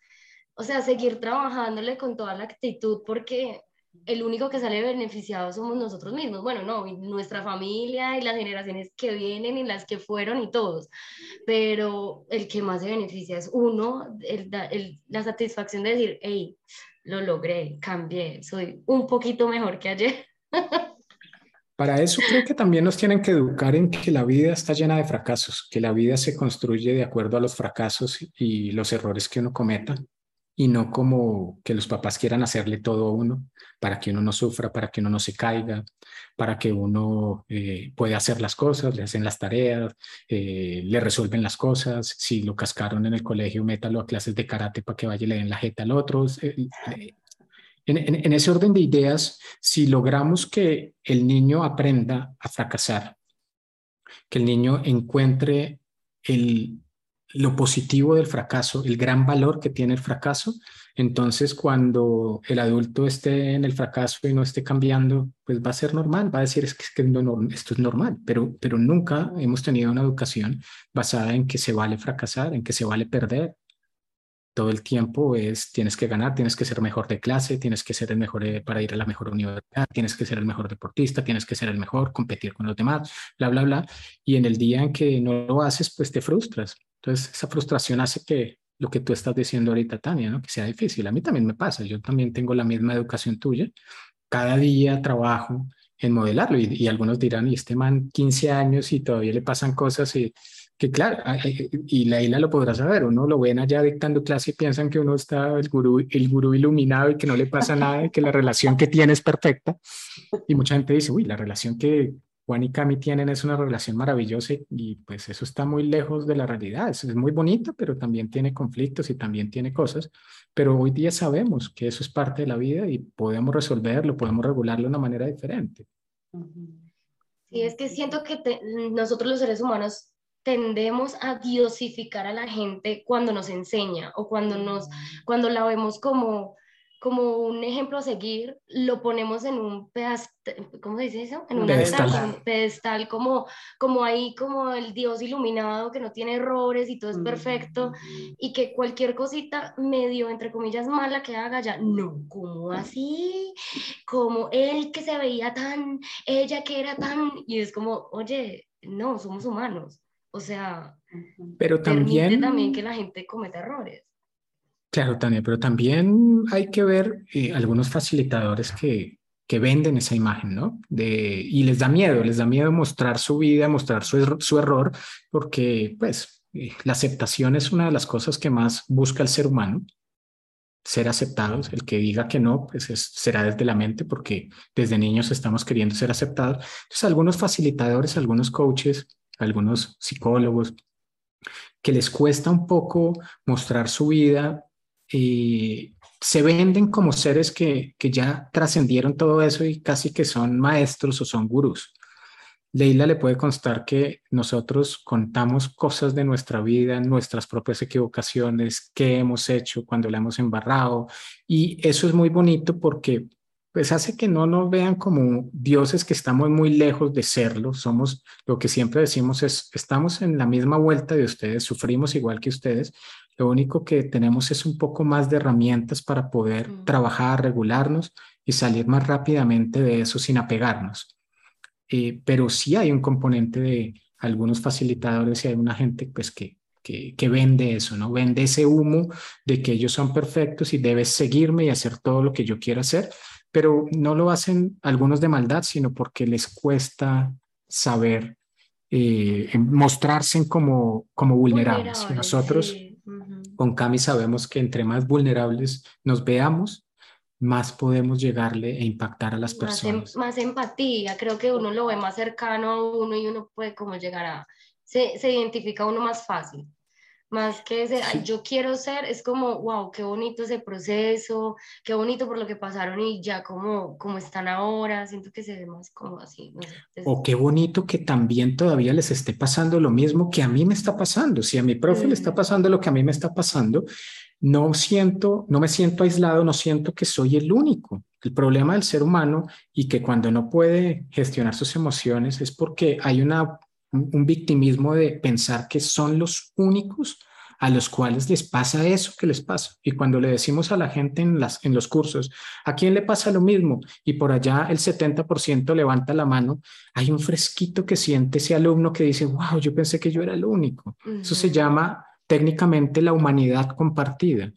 o sea, seguir trabajándole con toda la actitud, porque el único que sale beneficiado somos nosotros mismos, bueno, no, nuestra familia y las generaciones que vienen y las que fueron y todos, pero el que más se beneficia es uno, el, la satisfacción de decir, hey, lo logré, cambié, soy un poquito mejor que ayer.
Para eso creo que también nos tienen que educar en que la vida está llena de fracasos, que la vida se construye de acuerdo a los fracasos y los errores que uno cometa y no como que los papás quieran hacerle todo a uno para que uno no sufra, para que uno no se caiga, para que uno eh, pueda hacer las cosas, le hacen las tareas, eh, le resuelven las cosas. Si lo cascaron en el colegio, métalo a clases de karate para que vaya y le den la jeta al otro. Eh, en, en ese orden de ideas, si logramos que el niño aprenda a fracasar, que el niño encuentre el, lo positivo del fracaso, el gran valor que tiene el fracaso. Entonces, cuando el adulto esté en el fracaso y no esté cambiando, pues va a ser normal, va a decir es que, esto es normal, pero, pero nunca hemos tenido una educación basada en que se vale fracasar, en que se vale perder. Todo el tiempo es tienes que ganar, tienes que ser mejor de clase, tienes que ser el mejor eh, para ir a la mejor universidad, tienes que ser el mejor deportista, tienes que ser el mejor, competir con los demás, bla, bla, bla. Y en el día en que no lo haces, pues te frustras entonces, esa frustración hace que lo que tú estás diciendo ahorita, Tania, ¿no? que sea difícil. A mí también me pasa, yo también tengo la misma educación tuya. Cada día trabajo en modelarlo y, algunos dirán, y este man 15 años y todavía le pasan cosas y que claro, y la isla lo podrá saber, uno lo ven allá dictando clase y piensan que uno está el gurú, el gurú iluminado y que no le pasa nada y que la relación que tiene es perfecta. Y mucha gente dice, uy, la relación que, Juan y Cami tienen es una relación maravillosa y, pues eso está muy lejos de la realidad. Es, es muy bonito, pero también tiene conflictos y también tiene cosas. Pero hoy día sabemos que eso es parte de la vida y podemos resolverlo, podemos regularlo de una manera diferente.
Sí, es que siento que nosotros los seres humanos tendemos a diosificar a la gente cuando nos enseña o cuando nos cuando la vemos como como un ejemplo a seguir, lo ponemos en un pedestal, ¿cómo se dice eso? En un pedestal, pedestal como, como ahí, como el Dios iluminado que no tiene errores y todo es perfecto y que cualquier cosita medio, entre comillas, mala que haga ya, no, ¿cómo así? Como él que se veía tan, ella que era tan, y es como, oye, no, somos humanos. O sea,
pero también...
también que la gente cometa errores.
Claro, Tania, pero también hay que ver eh, algunos facilitadores que, que venden esa imagen, ¿no? De, y les da miedo, les da miedo mostrar su vida, mostrar su, su error, porque pues eh, la aceptación es una de las cosas que más busca el ser humano, ser aceptados. El que diga que no, pues será desde la mente, porque desde niños estamos queriendo ser aceptados. Entonces, algunos facilitadores, algunos coaches, algunos psicólogos, que les cuesta un poco mostrar su vida y se venden como seres que, que ya trascendieron todo eso y casi que son maestros o son gurús. Leila le puede constar que nosotros contamos cosas de nuestra vida, nuestras propias equivocaciones, qué hemos hecho cuando la hemos embarrado. Y eso es muy bonito porque pues hace que no nos vean como dioses que estamos muy lejos de serlo. Somos lo que siempre decimos es, estamos en la misma vuelta de ustedes, sufrimos igual que ustedes, Lo único que tenemos es un poco más de herramientas para poder
Mm.
trabajar, regularnos y salir más rápidamente de eso sin apegarnos. Eh, pero sí hay un componente de algunos facilitadores y hay una gente pues que, que, que vende eso, ¿no? Vende ese humo de que ellos son perfectos y debes seguirme y hacer todo lo que yo quiero hacer, pero no lo hacen algunos de maldad, sino porque les cuesta saber eh, mostrarse como, como vulnerables. Nosotros
sí.
Con Cami sabemos que entre más vulnerables nos veamos, más podemos llegarle e impactar a las
Más, em-
personas.
más empatía, creo que uno lo ve más cercano a uno y uno puede como llegar a, se, se identifica uno más fácil. Más que ese, "Ay,
Sí.
yo quiero ser, es como, wow, qué bonito ese proceso, qué bonito por lo que pasaron y ya como, como están ahora, siento que se ve más como así. no sé, es-
O qué bonito que también todavía les esté pasando lo mismo que a mí me está pasando. Si a mi profe le está
Mm.
pasando lo que a mí me está pasando, no siento, no me siento aislado, no siento que soy el único. El problema del ser humano y que cuando no puede gestionar sus emociones es porque hay una, un, un victimismo de pensar que son los únicos a los cuales les pasa eso que les pasa. Y cuando le decimos a la gente en, las, en los cursos, ¿a quién le pasa lo mismo? Y por allá el 70% levanta la mano, hay un fresquito que siente ese alumno que dice, wow, yo pensé que yo era el único. Eso se llama técnicamente la humanidad compartida.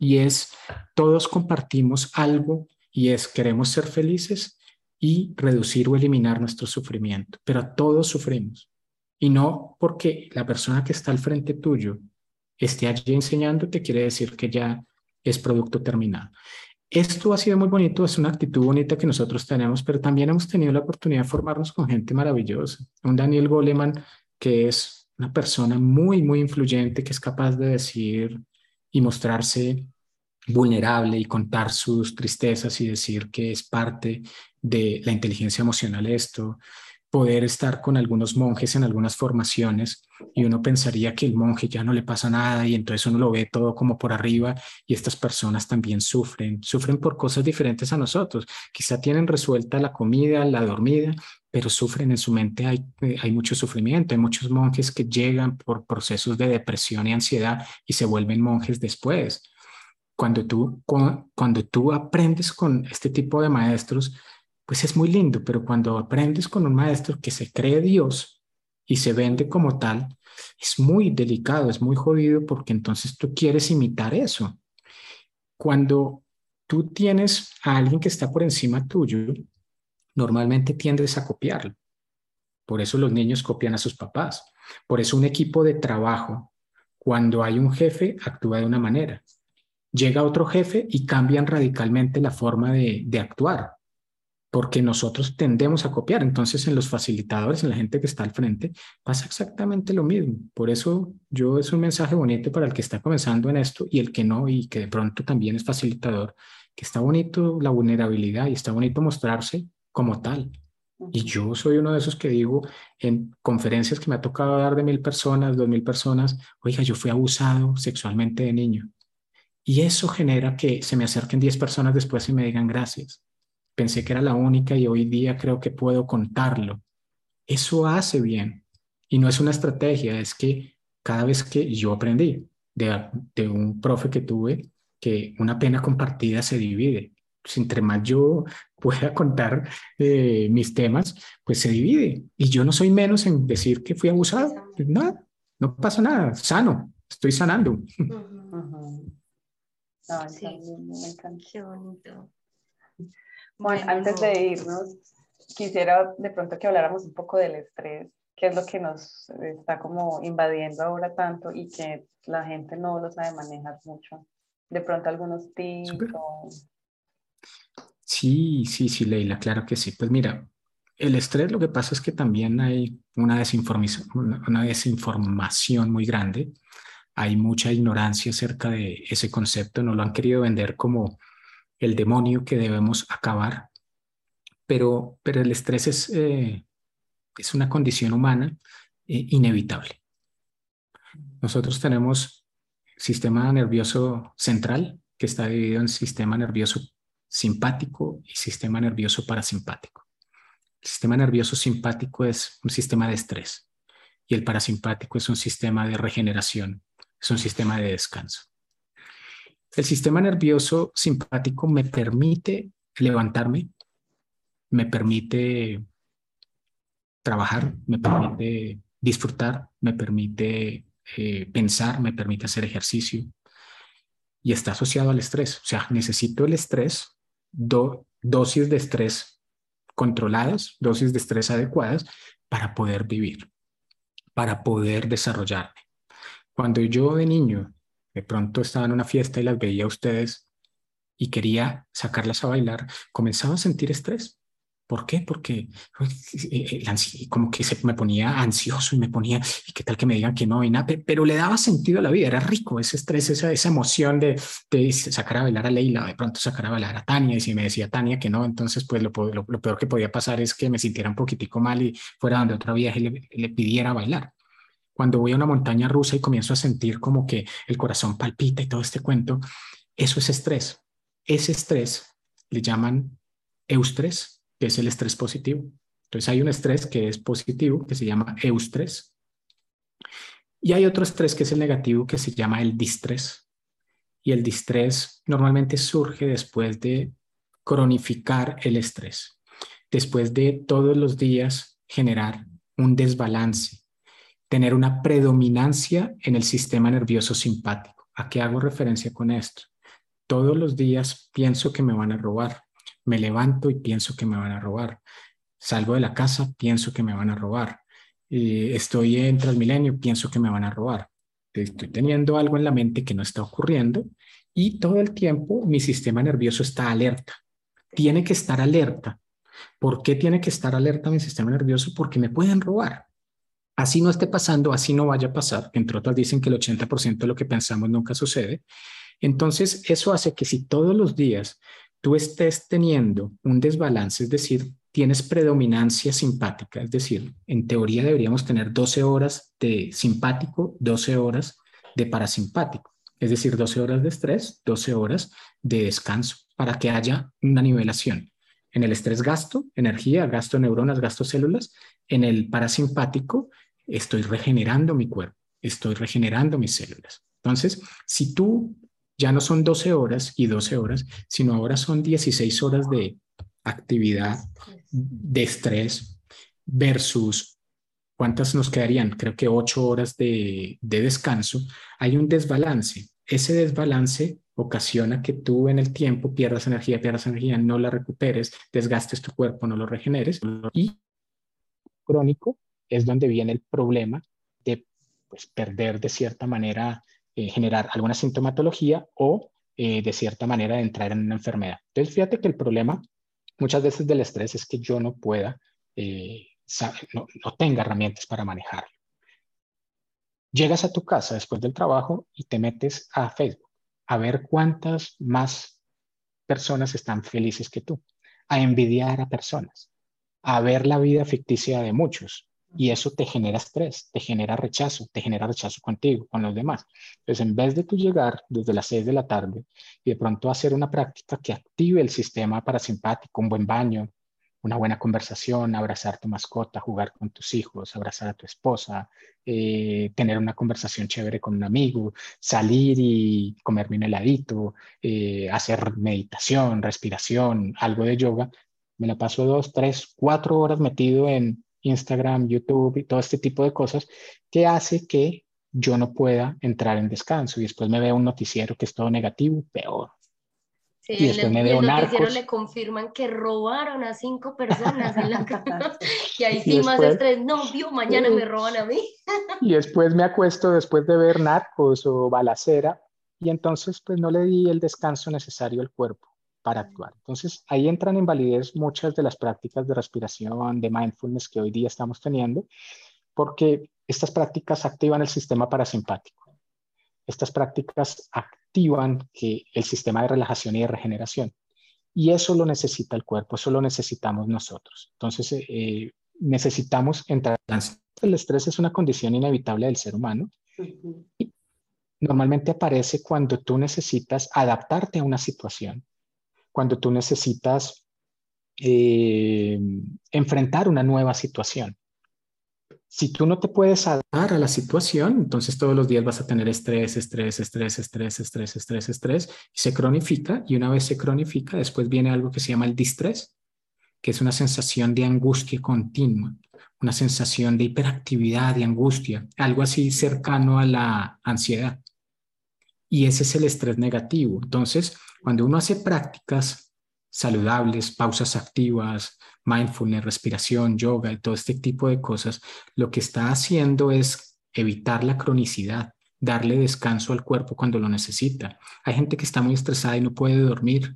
Y es, todos compartimos algo y es, queremos ser felices y reducir o eliminar nuestro sufrimiento. Pero todos sufrimos. Y no porque la persona que está al frente tuyo esté allí enseñándote, quiere decir que ya es producto terminado. Esto ha sido muy bonito, es una actitud bonita que nosotros tenemos, pero también hemos tenido la oportunidad de formarnos con gente maravillosa. Un Daniel Goleman, que es una persona muy, muy influyente, que es capaz de decir y mostrarse vulnerable y contar sus tristezas y decir que es parte de la inteligencia emocional esto, poder estar con algunos monjes en algunas formaciones y uno pensaría que el monje ya no le pasa nada y entonces uno lo ve todo como por arriba y estas personas también sufren, sufren por cosas diferentes a nosotros. Quizá tienen resuelta la comida, la dormida, pero sufren en su mente, hay, hay mucho sufrimiento, hay muchos monjes que llegan por procesos de depresión y ansiedad y se vuelven monjes después. Cuando tú, cuando tú aprendes con este tipo de maestros, pues es muy lindo, pero cuando aprendes con un maestro que se cree Dios y se vende como tal, es muy delicado, es muy jodido porque entonces tú quieres imitar eso. Cuando tú tienes a alguien que está por encima tuyo, normalmente tiendes a copiarlo. Por eso los niños copian a sus papás. Por eso un equipo de trabajo, cuando hay un jefe, actúa de una manera. Llega otro jefe y cambian radicalmente la forma de, de actuar porque nosotros tendemos a copiar. Entonces, en los facilitadores, en la gente que está al frente, pasa exactamente lo mismo. Por eso, yo es un mensaje bonito para el que está comenzando en esto y el que no, y que de pronto también es facilitador, que está bonito la vulnerabilidad y está bonito mostrarse como tal. Y yo soy uno de esos que digo en conferencias que me ha tocado dar de mil personas, dos mil personas, oiga, yo fui abusado sexualmente de niño. Y eso genera que se me acerquen diez personas después y me digan gracias pensé que era la única y hoy día creo que puedo contarlo. Eso hace bien. Y no es una estrategia, es que cada vez que yo aprendí de, de un profe que tuve, que una pena compartida se divide. Pues entre más yo pueda contar eh, mis temas, pues se divide. Y yo no soy menos en decir que fui abusado. Pues nada, no pasa nada, sano, estoy sanando.
Ujú.
Ujú. Ay,
Sí.
también me encanta.
Qué bonito.
Juan, antes de irnos, quisiera de pronto que habláramos un poco del estrés, que es lo que nos está como invadiendo ahora tanto y que la gente no lo sabe manejar mucho. De pronto algunos tips o...
Sí, sí, sí, Leila, claro que sí. Pues mira, el estrés lo que pasa es que también hay una desinformación, una, desinformación muy grande. Hay mucha ignorancia acerca de ese concepto. Nos lo han querido vender como el demonio que debemos acabar. Pero, pero el estrés es, eh, es una condición humana eh, inevitable. Nosotros tenemos sistema nervioso central que está dividido en sistema nervioso simpático y sistema nervioso parasimpático. El sistema nervioso simpático es un sistema de estrés y el parasimpático es un sistema de regeneración. es un sistema de descanso. El sistema nervioso simpático me permite levantarme, me permite trabajar, me permite disfrutar, me permite eh, pensar, me permite hacer ejercicio y está asociado al estrés. O sea, necesito el estrés, dosis de estrés controladas, dosis de estrés adecuadas para poder vivir, para poder desarrollarme. Cuando yo de niño de pronto estaba en una fiesta y las veía a ustedes y quería sacarlas a bailar, comenzaba a sentir estrés. ¿Por qué? Porque eh, eh, como que se me ponía ansioso y me ponía, ¿y qué tal que me digan que no? Y nada, pero le daba sentido a la vida, era rico ese estrés, esa, emoción de, de, sacar a bailar a Leila, de pronto sacar a bailar a Tania, y si me decía Tania que no, entonces pues lo, peor que podía pasar es que me sintiera un poquitico mal y fuera donde otra vieja le, le pidiera bailar. Cuando voy a una montaña rusa y comienzo a sentir como que el corazón palpita y todo este cuento, eso es estrés. Ese estrés le llaman eustrés que es el estrés positivo. Entonces hay un estrés que es positivo, que se llama eustrés. Y hay otro estrés que es el negativo, que se llama el distrés. Y el distrés normalmente surge después de cronificar el estrés, después de todos los días generar un desbalance, tener una predominancia en el sistema nervioso simpático. ¿A qué hago referencia con esto? Todos los días pienso que me van a robar, me levanto y pienso que me van a robar. Salgo de la casa, pienso que me van a robar. estoy en Transmilenio, pienso que me van a robar. Estoy teniendo algo en la mente que no está ocurriendo y todo el tiempo mi sistema nervioso está alerta. Tiene que estar alerta. ¿Por qué tiene que estar alerta mi sistema nervioso? Porque me pueden robar. Así no esté pasando, así no vaya a pasar. Entre otras dicen que el 80% de lo que pensamos nunca sucede. Entonces, eso hace que si todos los días tú estés teniendo un desbalance, es decir, tienes predominancia simpática, es decir, en teoría deberíamos tener 12 horas de simpático, 12 horas de parasimpático, es decir, 12 horas de estrés, 12 horas de descanso, para que haya una nivelación. En el estrés gasto energía, gasto neuronas, gasto células. En el parasimpático estoy regenerando mi cuerpo, estoy regenerando mis células. Entonces, si tú ya no son 12 horas y 12 horas, sino ahora son 16 horas de actividad, de estrés, versus cuántas nos quedarían, creo que 8 horas de, descanso, hay un desbalance. Ese desbalance ocasiona que tú en el tiempo pierdas energía, pierdas energía, no la recuperes, desgastes tu cuerpo, no lo regeneres. Y crónico es donde viene el problema de pues, perder de cierta manera eh, generar alguna sintomatología o eh, de cierta manera de entrar en una enfermedad. Entonces, fíjate que el problema muchas veces del estrés es que yo no pueda, eh, no, no tenga herramientas para manejarlo. Llegas a tu casa después del trabajo y te metes a Facebook a ver cuántas más personas están felices que tú, a envidiar a personas, a ver la vida ficticia de muchos, y eso te genera estrés, te genera rechazo, te genera rechazo contigo, con los demás. Entonces, en vez de tú llegar desde las 6 de la tarde y de pronto hacer una práctica que active el sistema parasimpático, un buen baño, una buena conversación, abrazar tu mascota, jugar con tus hijos, abrazar a tu esposa, eh, tener una conversación chévere con un amigo, salir y comerme un heladito, eh, hacer meditación, respiración, algo de yoga, me la paso dos, tres, cuatro horas metido en Instagram, YouTube y todo este tipo de cosas que hace que yo no pueda entrar en descanso y después me veo un noticiero que es todo negativo, peor.
Sí, y después me veo el noticiero le confirman que robaron a cinco personas en la casa. y ahí sí más estrés, no, vio, mañana me roban a mí.
y después me acuesto después de ver narcos o balacera y entonces pues no le di el descanso necesario al cuerpo para actuar. Entonces, ahí entran en validez muchas de las prácticas de respiración, de mindfulness que hoy día estamos teniendo, porque estas prácticas activan el sistema parasimpático. Estas prácticas activan que el sistema de relajación y de regeneración. Y eso lo necesita el cuerpo, eso lo necesitamos nosotros. Entonces, eh, necesitamos entrar. El estrés es una condición inevitable del ser humano. y normalmente aparece cuando tú necesitas adaptarte a una situación cuando tú necesitas eh, enfrentar una nueva situación. si tú no te puedes adaptar a la situación, entonces todos los días vas a tener estrés, estrés, estrés, estrés, estrés, estrés, estrés, y se cronifica, y una vez se cronifica, después viene algo que se llama el distrés, que es una sensación de angustia continua, una sensación de hiperactividad, de angustia, algo así cercano a la ansiedad. Y ese es el estrés negativo. Entonces, cuando uno hace prácticas saludables, pausas activas, mindfulness, respiración, yoga y todo este tipo de cosas, lo que está haciendo es evitar la cronicidad, darle descanso al cuerpo cuando lo necesita. Hay gente que está muy estresada y no puede dormir.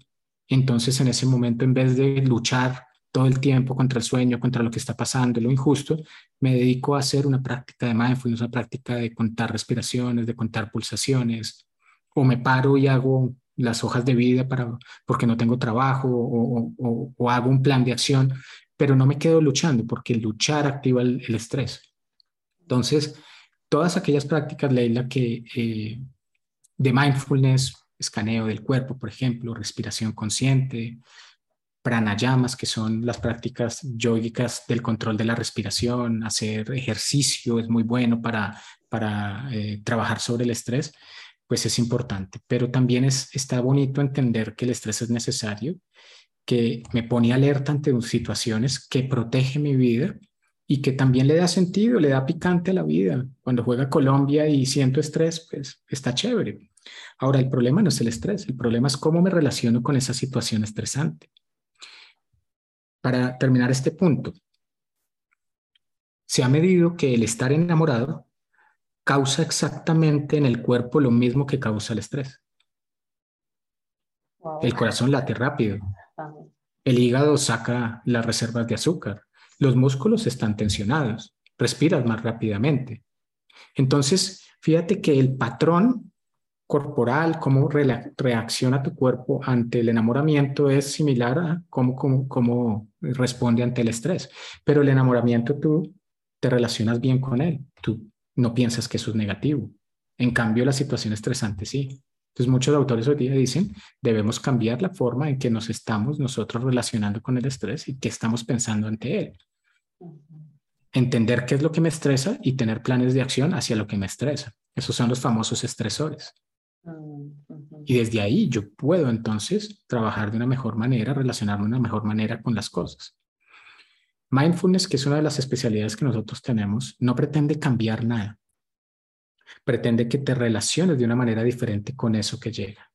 Entonces, en ese momento, en vez de luchar todo el tiempo contra el sueño, contra lo que está pasando, lo injusto, me dedico a hacer una práctica de mindfulness, una práctica de contar respiraciones, de contar pulsaciones, o me paro y hago las hojas de vida para, porque no tengo trabajo o, hago un plan de acción, pero no me quedo luchando porque luchar activa el, estrés. Entonces, todas aquellas prácticas, Leila, que eh, de mindfulness, escaneo del cuerpo, por ejemplo, respiración consciente, pranayamas, que son las prácticas yógicas del control de la respiración, hacer ejercicio es muy bueno para, para eh, trabajar sobre el estrés pues es importante. Pero también es, está bonito entender que el estrés es necesario, que me pone alerta ante situaciones, que protege mi vida y que también le da sentido, le da picante a la vida. Cuando juega Colombia y siento estrés, pues está chévere. Ahora, el problema no es el estrés, el problema es cómo me relaciono con esa situación estresante. Para terminar este punto, se ha medido que el estar enamorado causa exactamente en el cuerpo lo mismo que causa el estrés. El corazón late rápido. El hígado saca las reservas de azúcar. Los músculos están tensionados. Respiras más rápidamente. Entonces, fíjate que el patrón corporal, cómo reacciona tu cuerpo ante el enamoramiento es similar a cómo, cómo, cómo responde ante el estrés. Pero el enamoramiento tú te relacionas bien con él. Tú no piensas que eso es negativo. En cambio, la situación estresante sí. Entonces, muchos autores hoy día dicen, debemos cambiar la forma en que nos estamos nosotros relacionando con el estrés y qué estamos pensando ante él. Entender qué es lo que me estresa y tener planes de acción hacia lo que me estresa. Esos son los famosos estresores. Y desde ahí yo puedo entonces trabajar de una mejor manera, relacionarme de una mejor manera con las cosas. Mindfulness, que es una de las especialidades que nosotros tenemos, no pretende cambiar nada. Pretende que te relaciones de una manera diferente con eso que llega.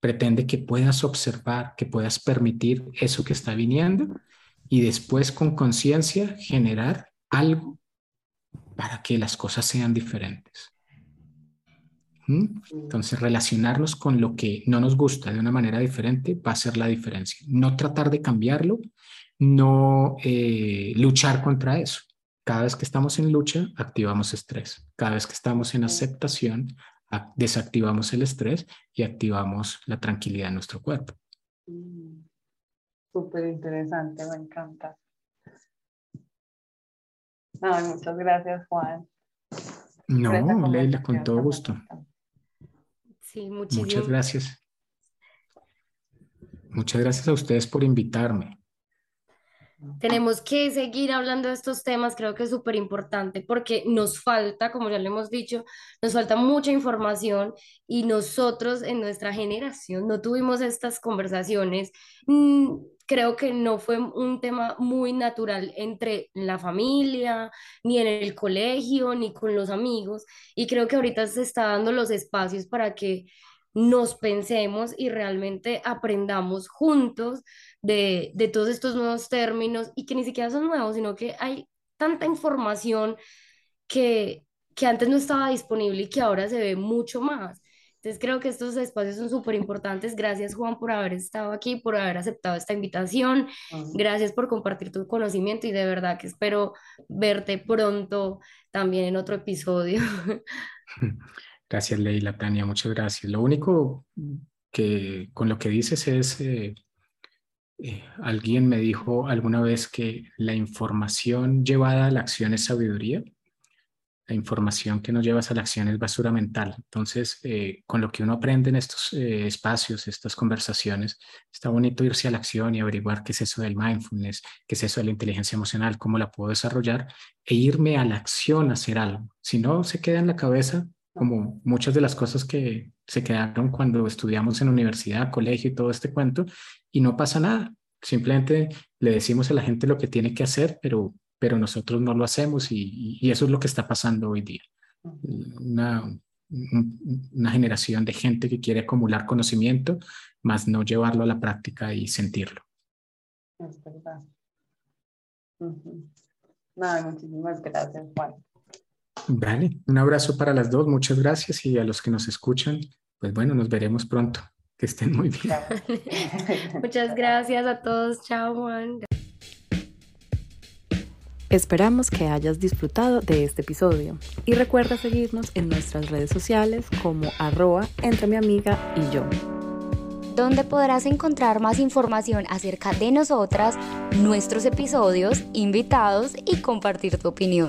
Pretende que puedas observar, que puedas permitir eso que está viniendo y después con conciencia generar algo para que las cosas sean diferentes. ¿Mm? Entonces, relacionarnos con lo que no nos gusta de una manera diferente va a ser la diferencia. No tratar de cambiarlo, no eh, luchar contra eso. Cada vez que estamos en lucha, activamos estrés. Cada vez que estamos en aceptación, desactivamos el estrés y activamos la tranquilidad en nuestro cuerpo.
Mm. Súper interesante, me encanta. muchas gracias, Juan.
No, Leila, con todo gusto.
Sí, muchísimas
Muchas gracias. Muchas gracias a ustedes por invitarme.
Tenemos que seguir hablando de estos temas, creo que es súper importante porque nos falta, como ya lo hemos dicho, nos falta mucha información y nosotros en nuestra generación no tuvimos estas conversaciones. Mm, creo que no fue un tema muy natural entre la familia, ni en el colegio, ni con los amigos. Y creo que ahorita se está dando los espacios para que nos pensemos y realmente aprendamos juntos de, todos estos nuevos términos y que ni siquiera son nuevos, sino que hay tanta información que, que antes no estaba disponible y que ahora se ve mucho más. Entonces creo que estos espacios son súper importantes. Gracias Juan por haber estado aquí, por haber aceptado esta invitación. Gracias por compartir tu conocimiento y de verdad que espero verte pronto también en otro episodio.
Gracias Leila, Tania, muchas gracias. Lo único que con lo que dices es eh, eh, alguien me dijo alguna vez que la información llevada a la acción es sabiduría. la información que nos lleva a la acción es basura mental. Entonces, eh, con lo que uno aprende en estos eh, espacios, estas conversaciones, está bonito irse a la acción y averiguar qué es eso del mindfulness, qué es eso de la inteligencia emocional, cómo la puedo desarrollar e irme a la acción a hacer algo. Si no, se queda en la cabeza como muchas de las cosas que se quedaron cuando estudiamos en universidad, colegio y todo este cuento, y no pasa nada. Simplemente le decimos a la gente lo que tiene que hacer, pero pero nosotros no lo hacemos y, eso es lo que está pasando hoy día. Una, una, generación de gente que quiere acumular conocimiento, más no llevarlo a la práctica y sentirlo.
Es verdad. muchísimas gracias, Juan.
Vale, un abrazo para las dos, muchas gracias y a los que nos escuchan, pues bueno, nos veremos pronto. Que estén muy bien.
muchas gracias a todos, chao Juan.
Esperamos que hayas disfrutado de este episodio y recuerda seguirnos en nuestras redes sociales como arroba entre mi amiga y yo.
Donde podrás encontrar más información acerca de nosotras, nuestros episodios, invitados y compartir tu opinión.